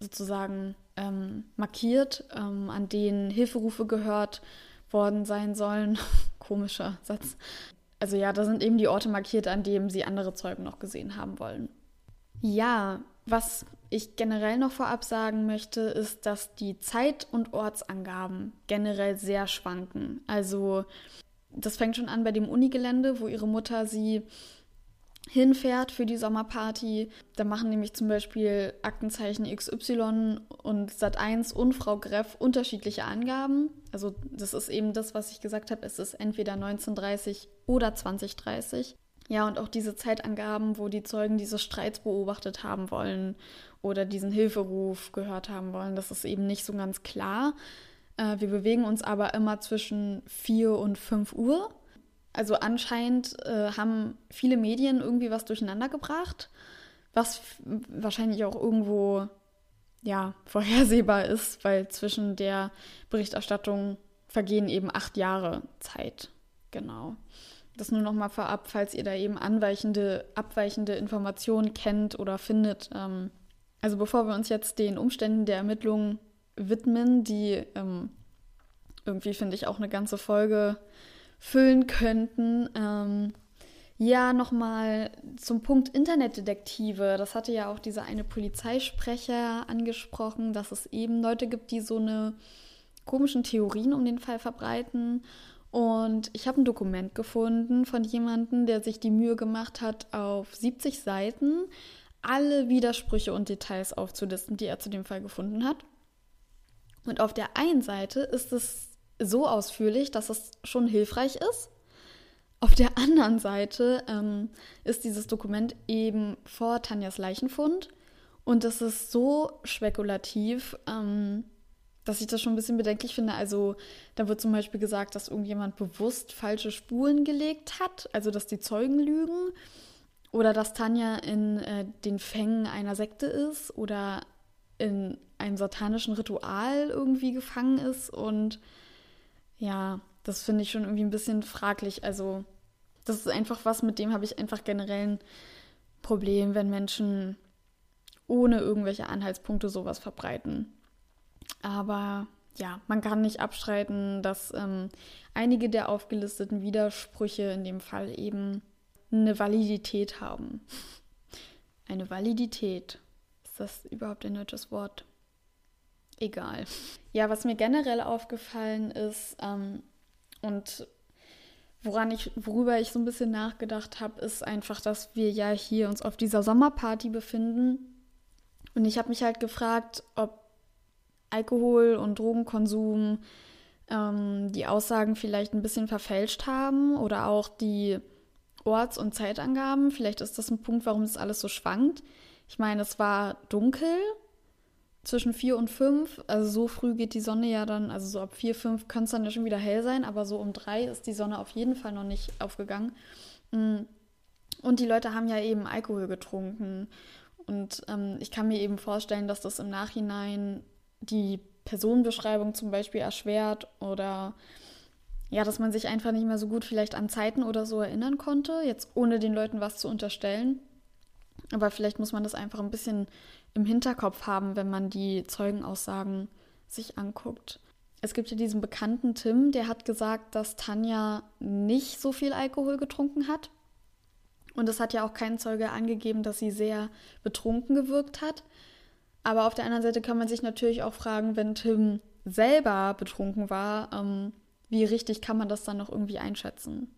sozusagen ähm, markiert, ähm, an denen Hilferufe gehört worden sein sollen. Komischer Satz. Also ja, da sind eben die Orte markiert, an denen sie andere Zeugen noch gesehen haben wollen. Ja, was ich generell noch vorab sagen möchte, ist, dass die Zeit- und Ortsangaben generell sehr schwanken. Also das fängt schon an bei dem Unigelände, wo ihre Mutter sie hinfährt für die Sommerparty. Da machen nämlich zum Beispiel Aktenzeichen XY und Sat1 und Frau Greff unterschiedliche Angaben. Also das ist eben das, was ich gesagt habe, es ist entweder 1930 oder 2030. Ja, und auch diese Zeitangaben, wo die Zeugen diese Streits beobachtet haben wollen oder diesen Hilferuf gehört haben wollen, das ist eben nicht so ganz klar. Äh, wir bewegen uns aber immer zwischen 4 und 5 Uhr. Also anscheinend äh, haben viele Medien irgendwie was durcheinander gebracht, was wahrscheinlich auch irgendwo ja, vorhersehbar ist, weil zwischen der Berichterstattung vergehen eben acht Jahre Zeit. Genau. Das nur noch mal vorab, falls ihr da eben anweichende, abweichende Informationen kennt oder findet. Ähm, also bevor wir uns jetzt den Umständen der Ermittlungen widmen, die ähm, irgendwie, finde ich, auch eine ganze Folge füllen könnten. Ähm, ja, nochmal zum Punkt Internetdetektive. Das hatte ja auch dieser eine Polizeisprecher angesprochen, dass es eben Leute gibt, die so eine komischen Theorien um den Fall verbreiten. Und ich habe ein Dokument gefunden von jemandem, der sich die Mühe gemacht hat, auf 70 Seiten alle Widersprüche und Details aufzulisten, die er zu dem Fall gefunden hat. Und auf der einen Seite ist es so ausführlich, dass es schon hilfreich ist. Auf der anderen Seite ähm, ist dieses Dokument eben vor Tanjas Leichenfund und es ist so spekulativ, ähm, dass ich das schon ein bisschen bedenklich finde. Also da wird zum Beispiel gesagt, dass irgendjemand bewusst falsche Spuren gelegt hat, also dass die Zeugen lügen oder dass Tanja in äh, den Fängen einer Sekte ist oder in einem satanischen Ritual irgendwie gefangen ist. Und ja, das finde ich schon irgendwie ein bisschen fraglich. Also, das ist einfach was, mit dem habe ich einfach generell ein Problem, wenn Menschen ohne irgendwelche Anhaltspunkte sowas verbreiten. Aber ja, man kann nicht abstreiten, dass ähm, einige der aufgelisteten Widersprüche in dem Fall eben eine Validität haben. Eine Validität. Ist das überhaupt ein deutsches Wort? Egal. Ja, was mir generell aufgefallen ist ähm, und woran ich, worüber ich so ein bisschen nachgedacht habe, ist einfach, dass wir ja hier uns auf dieser Sommerparty befinden. Und ich habe mich halt gefragt, ob Alkohol und Drogenkonsum ähm, die Aussagen vielleicht ein bisschen verfälscht haben oder auch die Orts- und Zeitangaben. Vielleicht ist das ein Punkt, warum es alles so schwankt. Ich meine, es war dunkel zwischen vier und fünf, also so früh geht die Sonne ja dann, also so ab vier, fünf könnte es dann ja schon wieder hell sein, aber so um drei ist die Sonne auf jeden Fall noch nicht aufgegangen. Mm. Und die Leute haben ja eben Alkohol getrunken. Und ähm, ich kann mir eben vorstellen, dass das im Nachhinein die Personenbeschreibung zum Beispiel erschwert oder ja, dass man sich einfach nicht mehr so gut vielleicht an Zeiten oder so erinnern konnte, jetzt ohne den Leuten was zu unterstellen. Aber vielleicht muss man das einfach ein bisschen im Hinterkopf haben, wenn man die Zeugenaussagen sich anguckt. Es gibt ja diesen bekannten Tim, der hat gesagt, dass Tanja nicht so viel Alkohol getrunken hat. Und es hat ja auch kein Zeuge angegeben, dass sie sehr betrunken gewirkt hat. Aber auf der anderen Seite kann man sich natürlich auch fragen, wenn Tim selber betrunken war, ähm, wie richtig kann man das dann noch irgendwie einschätzen?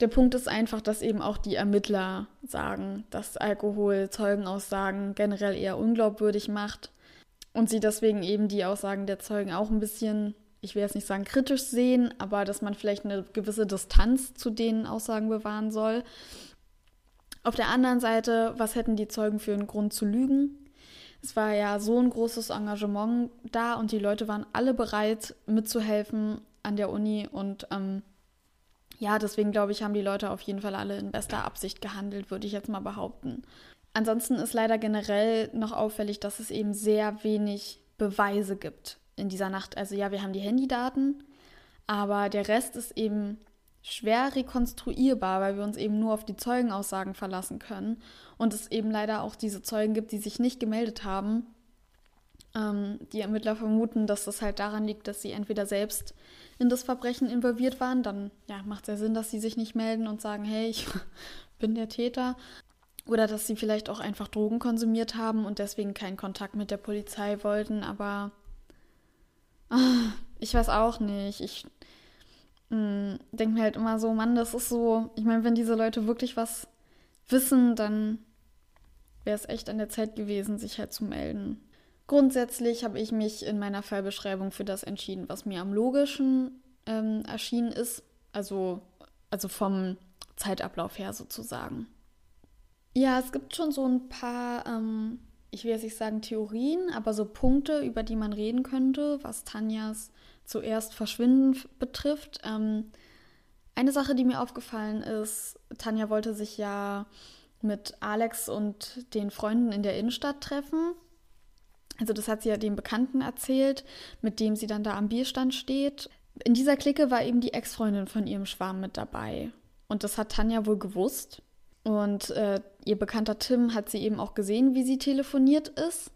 Der Punkt ist einfach, dass eben auch die Ermittler sagen, dass Alkohol Zeugenaussagen generell eher unglaubwürdig macht und sie deswegen eben die Aussagen der Zeugen auch ein bisschen, ich will jetzt nicht sagen kritisch sehen, aber dass man vielleicht eine gewisse Distanz zu den Aussagen bewahren soll. Auf der anderen Seite, was hätten die Zeugen für einen Grund zu lügen? Es war ja so ein großes Engagement da und die Leute waren alle bereit mitzuhelfen an der Uni und ähm, ja, deswegen glaube ich, haben die Leute auf jeden Fall alle in bester Absicht gehandelt, würde ich jetzt mal behaupten. Ansonsten ist leider generell noch auffällig, dass es eben sehr wenig Beweise gibt in dieser Nacht. Also ja, wir haben die Handydaten, aber der Rest ist eben schwer rekonstruierbar, weil wir uns eben nur auf die Zeugenaussagen verlassen können und es eben leider auch diese Zeugen gibt, die sich nicht gemeldet haben. Ähm, die Ermittler vermuten, dass das halt daran liegt, dass sie entweder selbst in das Verbrechen involviert waren, dann ja, macht es ja Sinn, dass sie sich nicht melden und sagen, hey, ich bin der Täter. Oder dass sie vielleicht auch einfach Drogen konsumiert haben und deswegen keinen Kontakt mit der Polizei wollten, aber ah, ich weiß auch nicht. Ich mm, denke mir halt immer so, Mann, das ist so, ich meine, wenn diese Leute wirklich was wissen, dann wäre es echt an der Zeit gewesen, sich halt zu melden. Grundsätzlich habe ich mich in meiner Fallbeschreibung für das entschieden, was mir am logischen ähm, erschienen ist, also, also vom Zeitablauf her sozusagen. Ja, es gibt schon so ein paar, ähm, ich will jetzt nicht sagen Theorien, aber so Punkte, über die man reden könnte, was Tanjas zuerst Verschwinden betrifft. Ähm, eine Sache, die mir aufgefallen ist, Tanja wollte sich ja mit Alex und den Freunden in der Innenstadt treffen. Also das hat sie ja dem Bekannten erzählt, mit dem sie dann da am Bierstand steht. In dieser Clique war eben die Ex-Freundin von ihrem Schwarm mit dabei. Und das hat Tanja wohl gewusst. Und äh, ihr bekannter Tim hat sie eben auch gesehen, wie sie telefoniert ist.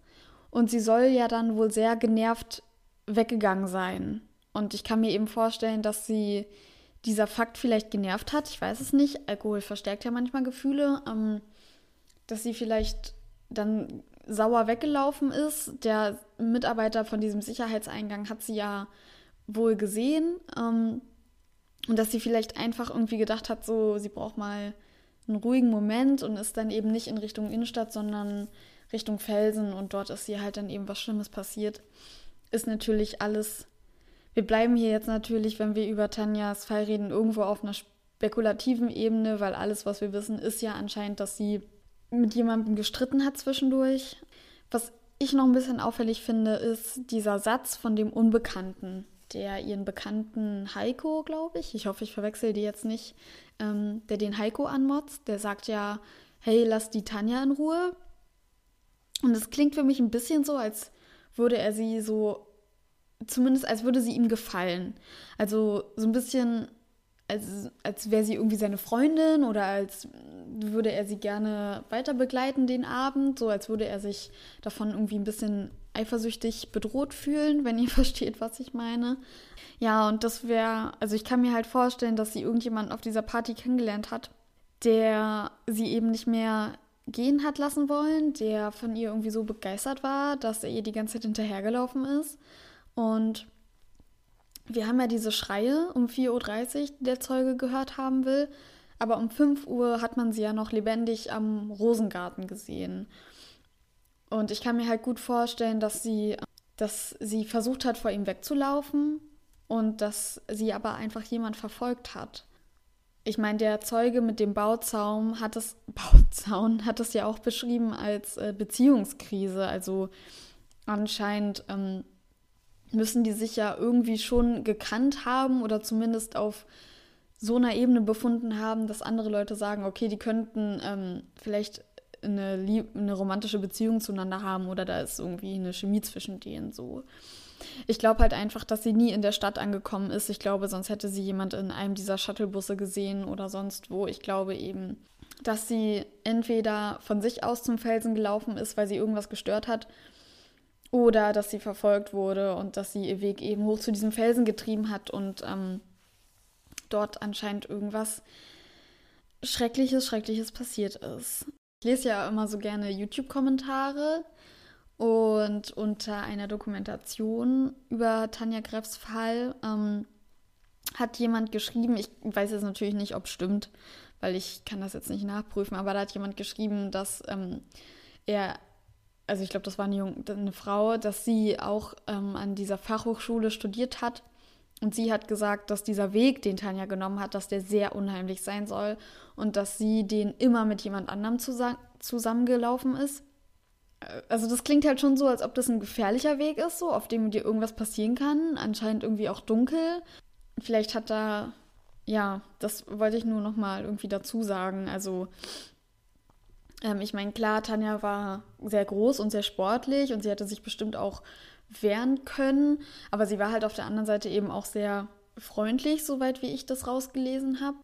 Und sie soll ja dann wohl sehr genervt weggegangen sein. Und ich kann mir eben vorstellen, dass sie dieser Fakt vielleicht genervt hat. Ich weiß es nicht. Alkohol verstärkt ja manchmal Gefühle. Ähm, dass sie vielleicht dann sauer weggelaufen ist. Der Mitarbeiter von diesem Sicherheitseingang hat sie ja wohl gesehen. Ähm, und dass sie vielleicht einfach irgendwie gedacht hat, so, sie braucht mal einen ruhigen Moment und ist dann eben nicht in Richtung Innenstadt, sondern Richtung Felsen und dort ist ihr halt dann eben was Schlimmes passiert. Ist natürlich alles. Wir bleiben hier jetzt natürlich, wenn wir über Tanjas Fall reden, irgendwo auf einer spekulativen Ebene, weil alles, was wir wissen, ist ja anscheinend, dass sie mit jemandem gestritten hat zwischendurch. Was ich noch ein bisschen auffällig finde, ist dieser Satz von dem Unbekannten, der ihren Bekannten Heiko, glaube ich, ich hoffe, ich verwechsel die jetzt nicht, ähm, der den Heiko anmotzt, der sagt ja, hey, lass die Tanja in Ruhe. Und es klingt für mich ein bisschen so, als würde er sie so, zumindest als würde sie ihm gefallen. Also so ein bisschen als, als wäre sie irgendwie seine Freundin oder als würde er sie gerne weiter begleiten den Abend, so als würde er sich davon irgendwie ein bisschen eifersüchtig bedroht fühlen, wenn ihr versteht, was ich meine. Ja, und das wäre, also ich kann mir halt vorstellen, dass sie irgendjemanden auf dieser Party kennengelernt hat, der sie eben nicht mehr gehen hat lassen wollen, der von ihr irgendwie so begeistert war, dass er ihr die ganze Zeit hinterhergelaufen ist. Und wir haben ja diese Schreie um 4.30 Uhr, die der Zeuge gehört haben will. Aber um 5 Uhr hat man sie ja noch lebendig am Rosengarten gesehen. Und ich kann mir halt gut vorstellen, dass sie, dass sie versucht hat, vor ihm wegzulaufen und dass sie aber einfach jemand verfolgt hat. Ich meine, der Zeuge mit dem Bauzaun hat es, Bauzaun hat es ja auch beschrieben als äh, Beziehungskrise. Also anscheinend ähm, müssen die sich ja irgendwie schon gekannt haben oder zumindest auf so einer Ebene befunden haben, dass andere Leute sagen, okay, die könnten ähm, vielleicht eine, Lieb eine romantische Beziehung zueinander haben oder da ist irgendwie eine Chemie zwischen denen so. Ich glaube halt einfach, dass sie nie in der Stadt angekommen ist. Ich glaube, sonst hätte sie jemand in einem dieser Shuttlebusse gesehen oder sonst wo. Ich glaube eben, dass sie entweder von sich aus zum Felsen gelaufen ist, weil sie irgendwas gestört hat, oder dass sie verfolgt wurde und dass sie ihr Weg eben hoch zu diesem Felsen getrieben hat und ähm, dort anscheinend irgendwas Schreckliches, Schreckliches passiert ist. Ich lese ja immer so gerne YouTube-Kommentare und unter einer Dokumentation über Tanja Greffs Fall ähm, hat jemand geschrieben, ich weiß jetzt natürlich nicht, ob es stimmt, weil ich kann das jetzt nicht nachprüfen, aber da hat jemand geschrieben, dass ähm, er also ich glaube, das war eine, Jung, eine, Frau, dass sie auch ähm, an dieser Fachhochschule studiert hat. Und sie hat gesagt, dass dieser Weg, den Tanja genommen hat, dass der sehr unheimlich sein soll und dass sie den immer mit jemand anderem zusammen, zusammengelaufen ist. Äh, also das klingt halt schon so, als ob das ein gefährlicher Weg ist, so auf dem dir irgendwas passieren kann. Anscheinend irgendwie auch dunkel. Vielleicht hat da, ja, das wollte ich nur noch mal irgendwie dazu sagen. Also Ähm, ich meine, klar, Tanja war sehr groß und sehr sportlich und sie hätte sich bestimmt auch wehren können, aber sie war halt auf der anderen Seite eben auch sehr freundlich, soweit wie ich das rausgelesen habe.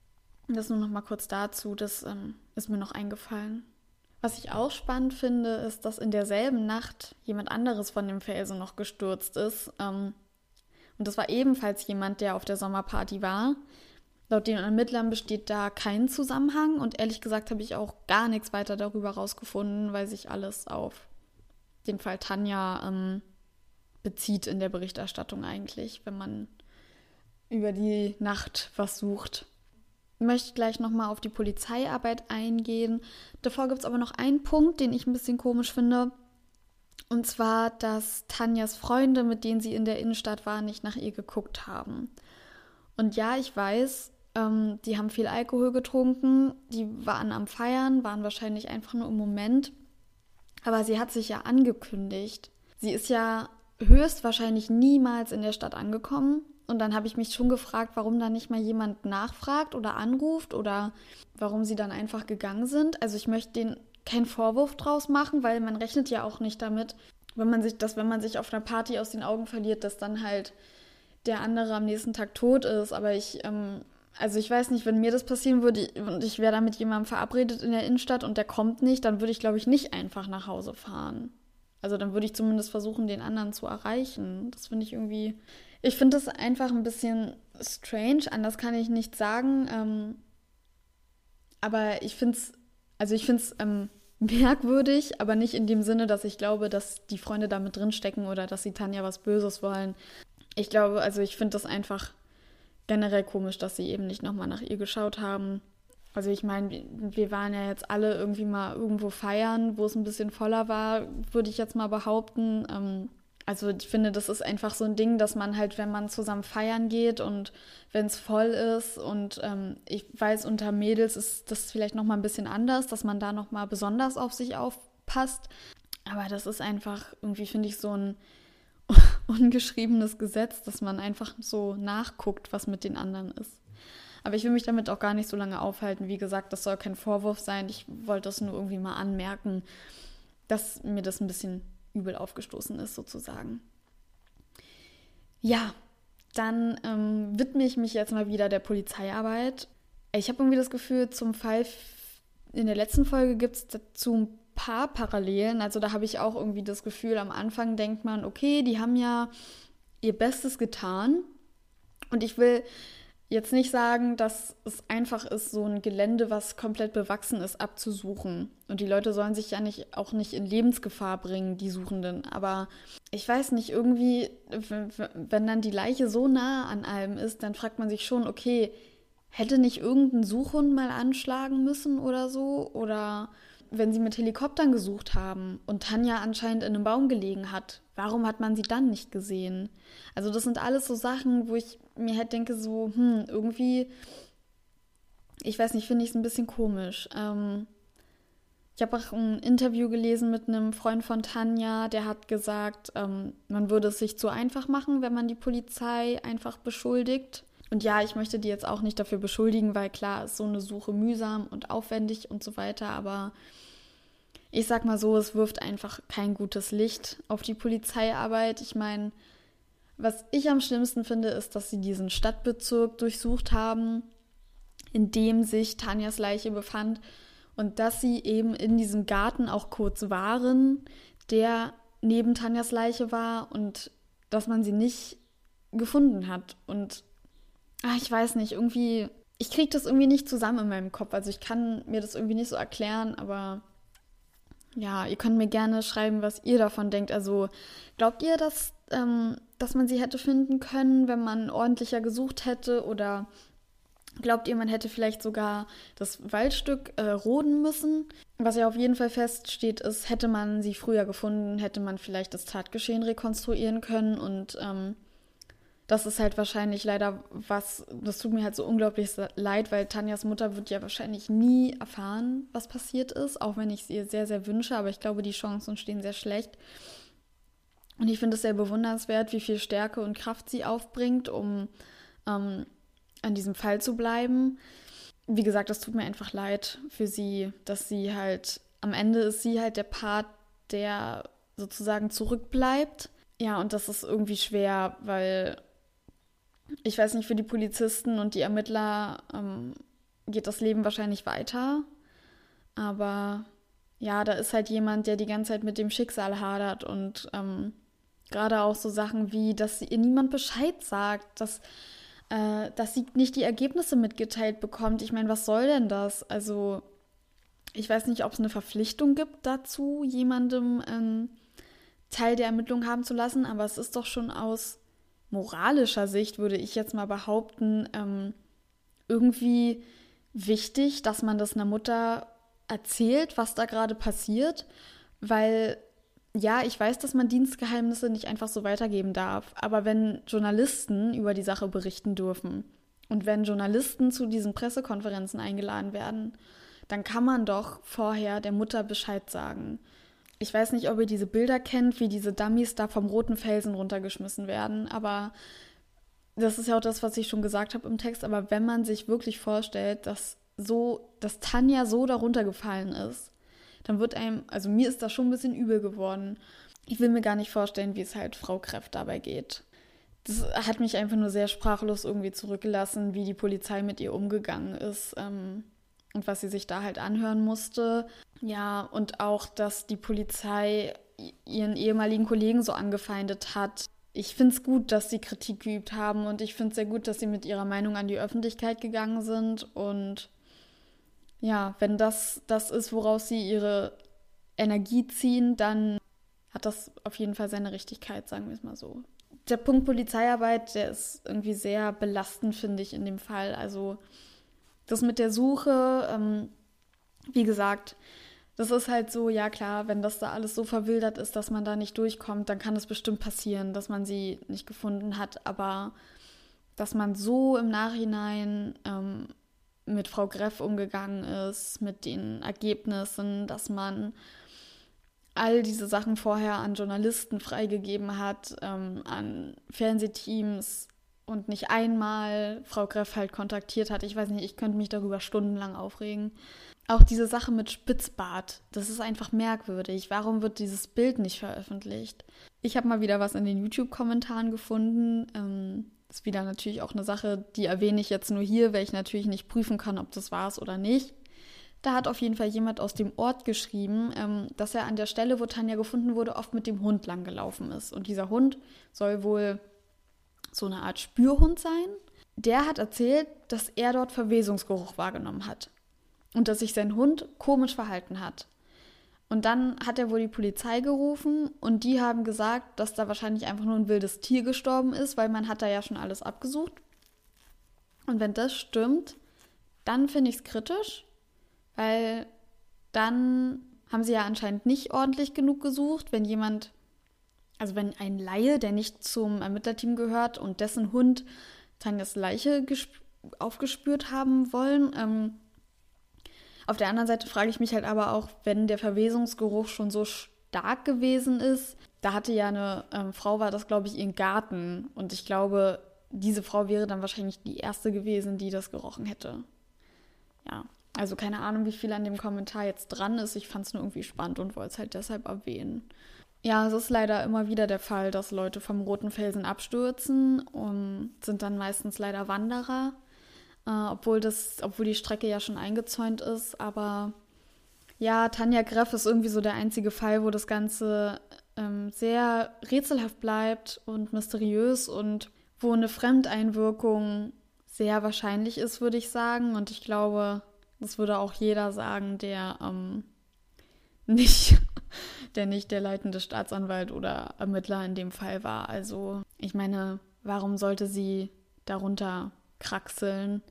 Das nur noch mal kurz dazu, das ähm, ist mir noch eingefallen. Was ich auch spannend finde, ist, dass in derselben Nacht jemand anderes von dem Felsen noch gestürzt ist. Ähm, und das war ebenfalls jemand, der auf der Sommerparty war. Laut den Ermittlern besteht da kein Zusammenhang und ehrlich gesagt habe ich auch gar nichts weiter darüber rausgefunden, weil sich alles auf den Fall Tanja ähm, bezieht in der Berichterstattung eigentlich, wenn man über die Nacht was sucht. Ich möchte gleich nochmal auf die Polizeiarbeit eingehen. Davor gibt es aber noch einen Punkt, den ich ein bisschen komisch finde. Und zwar, dass Tanjas Freunde, mit denen sie in der Innenstadt war, nicht nach ihr geguckt haben. Und ja, ich weiß, ähm, die haben viel Alkohol getrunken, die waren am Feiern, waren wahrscheinlich einfach nur im Moment. Aber sie hat sich ja angekündigt. Sie ist ja höchstwahrscheinlich niemals in der Stadt angekommen. Und dann habe ich mich schon gefragt, warum da nicht mal jemand nachfragt oder anruft oder warum sie dann einfach gegangen sind. Also ich möchte denen keinen Vorwurf draus machen, weil man rechnet ja auch nicht damit, wenn man sich, dass wenn man sich auf einer Party aus den Augen verliert, dass dann halt der andere am nächsten Tag tot ist. Aber ich ähm, also ich weiß nicht, wenn mir das passieren würde und ich wäre da mit jemandem verabredet in der Innenstadt und der kommt nicht, dann würde ich, glaube ich, nicht einfach nach Hause fahren. Also dann würde ich zumindest versuchen, den anderen zu erreichen. Das finde ich irgendwie. Ich finde das einfach ein bisschen strange, anders kann ich nicht sagen. Ähm, aber ich finde es, also ich finde es ähm, merkwürdig, aber nicht in dem Sinne, dass ich glaube, dass die Freunde da mit drinstecken oder dass sie Tanja was Böses wollen. Ich glaube, also ich finde das einfach generell komisch, dass sie eben nicht nochmal nach ihr geschaut haben. Also ich meine, wir waren ja jetzt alle irgendwie mal irgendwo feiern, wo es ein bisschen voller war, würde ich jetzt mal behaupten. Ähm, also ich finde, das ist einfach so ein Ding, dass man halt, wenn man zusammen feiern geht und wenn es voll ist und ähm, ich weiß, unter Mädels ist das vielleicht nochmal ein bisschen anders, dass man da nochmal besonders auf sich aufpasst. Aber das ist einfach irgendwie, finde ich, so ein ungeschriebenes Gesetz, dass man einfach so nachguckt, was mit den anderen ist. Aber ich will mich damit auch gar nicht so lange aufhalten. Wie gesagt, das soll kein Vorwurf sein. Ich wollte das nur irgendwie mal anmerken, dass mir das ein bisschen übel aufgestoßen ist, sozusagen. Ja, dann ähm, widme ich mich jetzt mal wieder der Polizeiarbeit. Ich habe irgendwie das Gefühl, zum Fall in der letzten Folge gibt es dazu ein paar Parallelen. Also da habe ich auch irgendwie das Gefühl, am Anfang denkt man, okay, die haben ja ihr Bestes getan. Und ich will jetzt nicht sagen, dass es einfach ist, so ein Gelände, was komplett bewachsen ist, abzusuchen. Und die Leute sollen sich ja nicht auch nicht in Lebensgefahr bringen, die Suchenden. Aber ich weiß nicht, irgendwie, wenn dann die Leiche so nah an allem ist, dann fragt man sich schon, okay, hätte nicht irgendein Suchhund mal anschlagen müssen oder so? Oder wenn sie mit Helikoptern gesucht haben und Tanja anscheinend in einem Baum gelegen hat, warum hat man sie dann nicht gesehen? Also das sind alles so Sachen, wo ich mir halt denke, so, hm, irgendwie, ich weiß nicht, finde ich es ein bisschen komisch. Ähm, ich habe auch ein Interview gelesen mit einem Freund von Tanja, der hat gesagt, ähm, man würde es sich zu einfach machen, wenn man die Polizei einfach beschuldigt. Und ja, ich möchte die jetzt auch nicht dafür beschuldigen, weil klar ist so eine Suche mühsam und aufwendig und so weiter, aber ich sag mal so, es wirft einfach kein gutes Licht auf die Polizeiarbeit. Ich meine, was ich am schlimmsten finde, ist, dass sie diesen Stadtbezirk durchsucht haben, in dem sich Tanjas Leiche befand und dass sie eben in diesem Garten auch kurz waren, der neben Tanjas Leiche war und dass man sie nicht gefunden hat. Und ach, ich weiß nicht, irgendwie, ich kriege das irgendwie nicht zusammen in meinem Kopf. Also ich kann mir das irgendwie nicht so erklären, aber ja, ihr könnt mir gerne schreiben, was ihr davon denkt. Also glaubt ihr, dass, ähm, dass man sie hätte finden können, wenn man ordentlicher gesucht hätte? Oder glaubt ihr, man hätte vielleicht sogar das Waldstück äh, roden müssen? Was ja auf jeden Fall feststeht, ist, hätte man sie früher gefunden, hätte man vielleicht das Tatgeschehen rekonstruieren können und ähm, das ist halt wahrscheinlich leider was, das tut mir halt so unglaublich leid, weil Tanjas Mutter wird ja wahrscheinlich nie erfahren, was passiert ist, auch wenn ich es ihr sehr, sehr wünsche, aber ich glaube, die Chancen stehen sehr schlecht. Und ich finde es sehr bewundernswert, wie viel Stärke und Kraft sie aufbringt, um ähm, an diesem Fall zu bleiben. Wie gesagt, es tut mir einfach leid für sie, dass sie halt am Ende ist sie halt der Part, der sozusagen zurückbleibt. Ja, und das ist irgendwie schwer, weil ich weiß nicht, für die Polizisten und die Ermittler ähm, geht das Leben wahrscheinlich weiter. Aber ja, da ist halt jemand, der die ganze Zeit mit dem Schicksal hadert und ähm, gerade auch so Sachen wie, dass ihr niemand Bescheid sagt, dass, äh, dass sie nicht die Ergebnisse mitgeteilt bekommt. Ich meine, was soll denn das? Also, ich weiß nicht, ob es eine Verpflichtung gibt dazu, jemandem ähm, Teil der Ermittlung haben zu lassen, aber es ist doch schon aus moralischer Sicht, würde ich jetzt mal behaupten, ähm, irgendwie wichtig, dass man das einer Mutter erzählt, was da gerade passiert, weil ja, ich weiß, dass man Dienstgeheimnisse nicht einfach so weitergeben darf, aber wenn Journalisten über die Sache berichten dürfen und wenn Journalisten zu diesen Pressekonferenzen eingeladen werden, dann kann man doch vorher der Mutter Bescheid sagen. Ich weiß nicht, ob ihr diese Bilder kennt, wie diese Dummies da vom roten Felsen runtergeschmissen werden, aber das ist ja auch das, was ich schon gesagt habe im Text, aber wenn man sich wirklich vorstellt, dass so, dass Tanja so darunter gefallen ist, dann wird einem, also mir ist das schon ein bisschen übel geworden. Ich will mir gar nicht vorstellen, wie es halt Frau Kräft dabei geht. Das hat mich einfach nur sehr sprachlos irgendwie zurückgelassen, wie die Polizei mit ihr umgegangen ist ähm, und was sie sich da halt anhören musste. Ja, und auch, dass die Polizei ihren ehemaligen Kollegen so angefeindet hat. Ich finde es gut, dass sie Kritik geübt haben und ich finde es sehr gut, dass sie mit ihrer Meinung an die Öffentlichkeit gegangen sind und ja, wenn das das ist, woraus sie ihre Energie ziehen, dann hat das auf jeden Fall seine Richtigkeit, sagen wir es mal so. Der Punkt Polizeiarbeit, der ist irgendwie sehr belastend, finde ich, in dem Fall. Also das mit der Suche, ähm, wie gesagt, das ist halt so, ja klar, wenn das da alles so verwildert ist, dass man da nicht durchkommt, dann kann es bestimmt passieren, dass man sie nicht gefunden hat. Aber dass man so im Nachhinein ähm, mit Frau Greff umgegangen ist, mit den Ergebnissen, dass man all diese Sachen vorher an Journalisten freigegeben hat, ähm, an Fernsehteams und nicht einmal Frau Greff halt kontaktiert hat. Ich weiß nicht, ich könnte mich darüber stundenlang aufregen. Auch diese Sache mit Spitzbart, das ist einfach merkwürdig. Warum wird dieses Bild nicht veröffentlicht? Ich habe mal wieder was in den YouTube-Kommentaren gefunden. Ähm, ist wieder natürlich auch eine Sache, die erwähne ich jetzt nur hier, weil ich natürlich nicht prüfen kann, ob das war es oder nicht. Da hat auf jeden Fall jemand aus dem Ort geschrieben, ähm, dass er an der Stelle, wo Tanja gefunden wurde, oft mit dem Hund langgelaufen ist. Und dieser Hund soll wohl so eine Art Spürhund sein. Der hat erzählt, dass er dort Verwesungsgeruch wahrgenommen hat und dass sich sein Hund komisch verhalten hat. Und dann hat er wohl die Polizei gerufen und die haben gesagt, dass da wahrscheinlich einfach nur ein wildes Tier gestorben ist, weil man hat da ja schon alles abgesucht. Und wenn das stimmt, dann finde ich es kritisch, weil dann haben sie ja anscheinend nicht ordentlich genug gesucht, wenn jemand, also wenn ein Laie, der nicht zum Ermittlerteam gehört und dessen Hund Tanjas Leiche aufgespürt haben wollen, ähm, auf der anderen Seite frage ich mich halt aber auch, wenn der Verwesungsgeruch schon so stark gewesen ist, da hatte ja eine ähm, Frau, war das glaube ich, ihren Garten und ich glaube, diese Frau wäre dann wahrscheinlich die erste gewesen, die das gerochen hätte. Ja, also keine Ahnung, wie viel an dem Kommentar jetzt dran ist. Ich fand es nur irgendwie spannend und wollte es halt deshalb erwähnen. Ja, es ist leider immer wieder der Fall, dass Leute vom Roten Felsen abstürzen und sind dann meistens leider Wanderer äh, obwohl, das, obwohl die Strecke ja schon eingezäunt ist. Aber ja, Tanja Greff ist irgendwie so der einzige Fall, wo das Ganze ähm, sehr rätselhaft bleibt und mysteriös und wo eine Fremdeinwirkung sehr wahrscheinlich ist, würde ich sagen. Und ich glaube, das würde auch jeder sagen, der ähm, nicht, der nicht der leitende Staatsanwalt oder Ermittler in dem Fall war. Also, ich meine, warum sollte sie darunter kraxeln?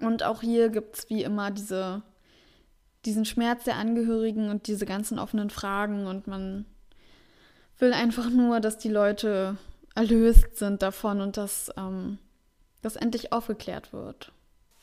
Und auch hier gibt es wie immer diese, diesen Schmerz der Angehörigen und diese ganzen offenen Fragen und man will einfach nur, dass die Leute erlöst sind davon und dass ähm, das endlich aufgeklärt wird.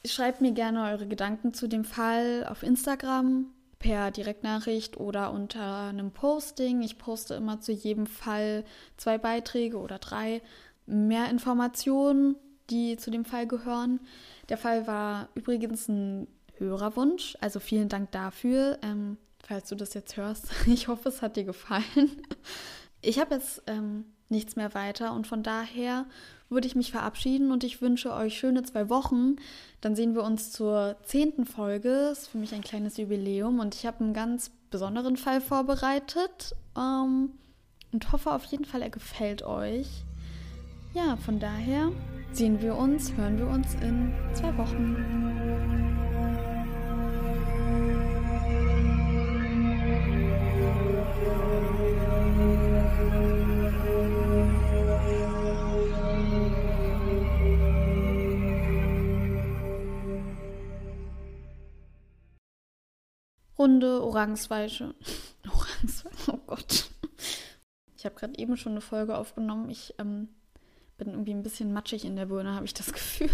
Schreibt mir gerne eure Gedanken zu dem Fall auf Instagram per Direktnachricht oder unter einem Posting. Ich poste immer zu jedem Fall zwei Beiträge oder drei. Mehr Informationen, die zu dem Fall gehören. Der Fall war übrigens ein Hörerwunsch, also vielen Dank dafür. Ähm, falls du das jetzt hörst. Ich hoffe, es hat dir gefallen. Ich habe jetzt ähm, nichts mehr weiter und von daher würde ich mich verabschieden und ich wünsche euch schöne zwei Wochen. Dann sehen wir uns zur zehnten Folge. Ist für mich ein kleines Jubiläum und ich habe einen ganz besonderen Fall vorbereitet ähm, und hoffe auf jeden Fall, er gefällt euch. Ja, von daher sehen wir uns, hören wir uns in zwei Wochen. Runde Orangsweiche. Orangsweiche, oh Gott. Ich habe gerade eben schon eine Folge aufgenommen. Ich ähm, bin irgendwie ein bisschen matschig in der Birne, habe ich das Gefühl.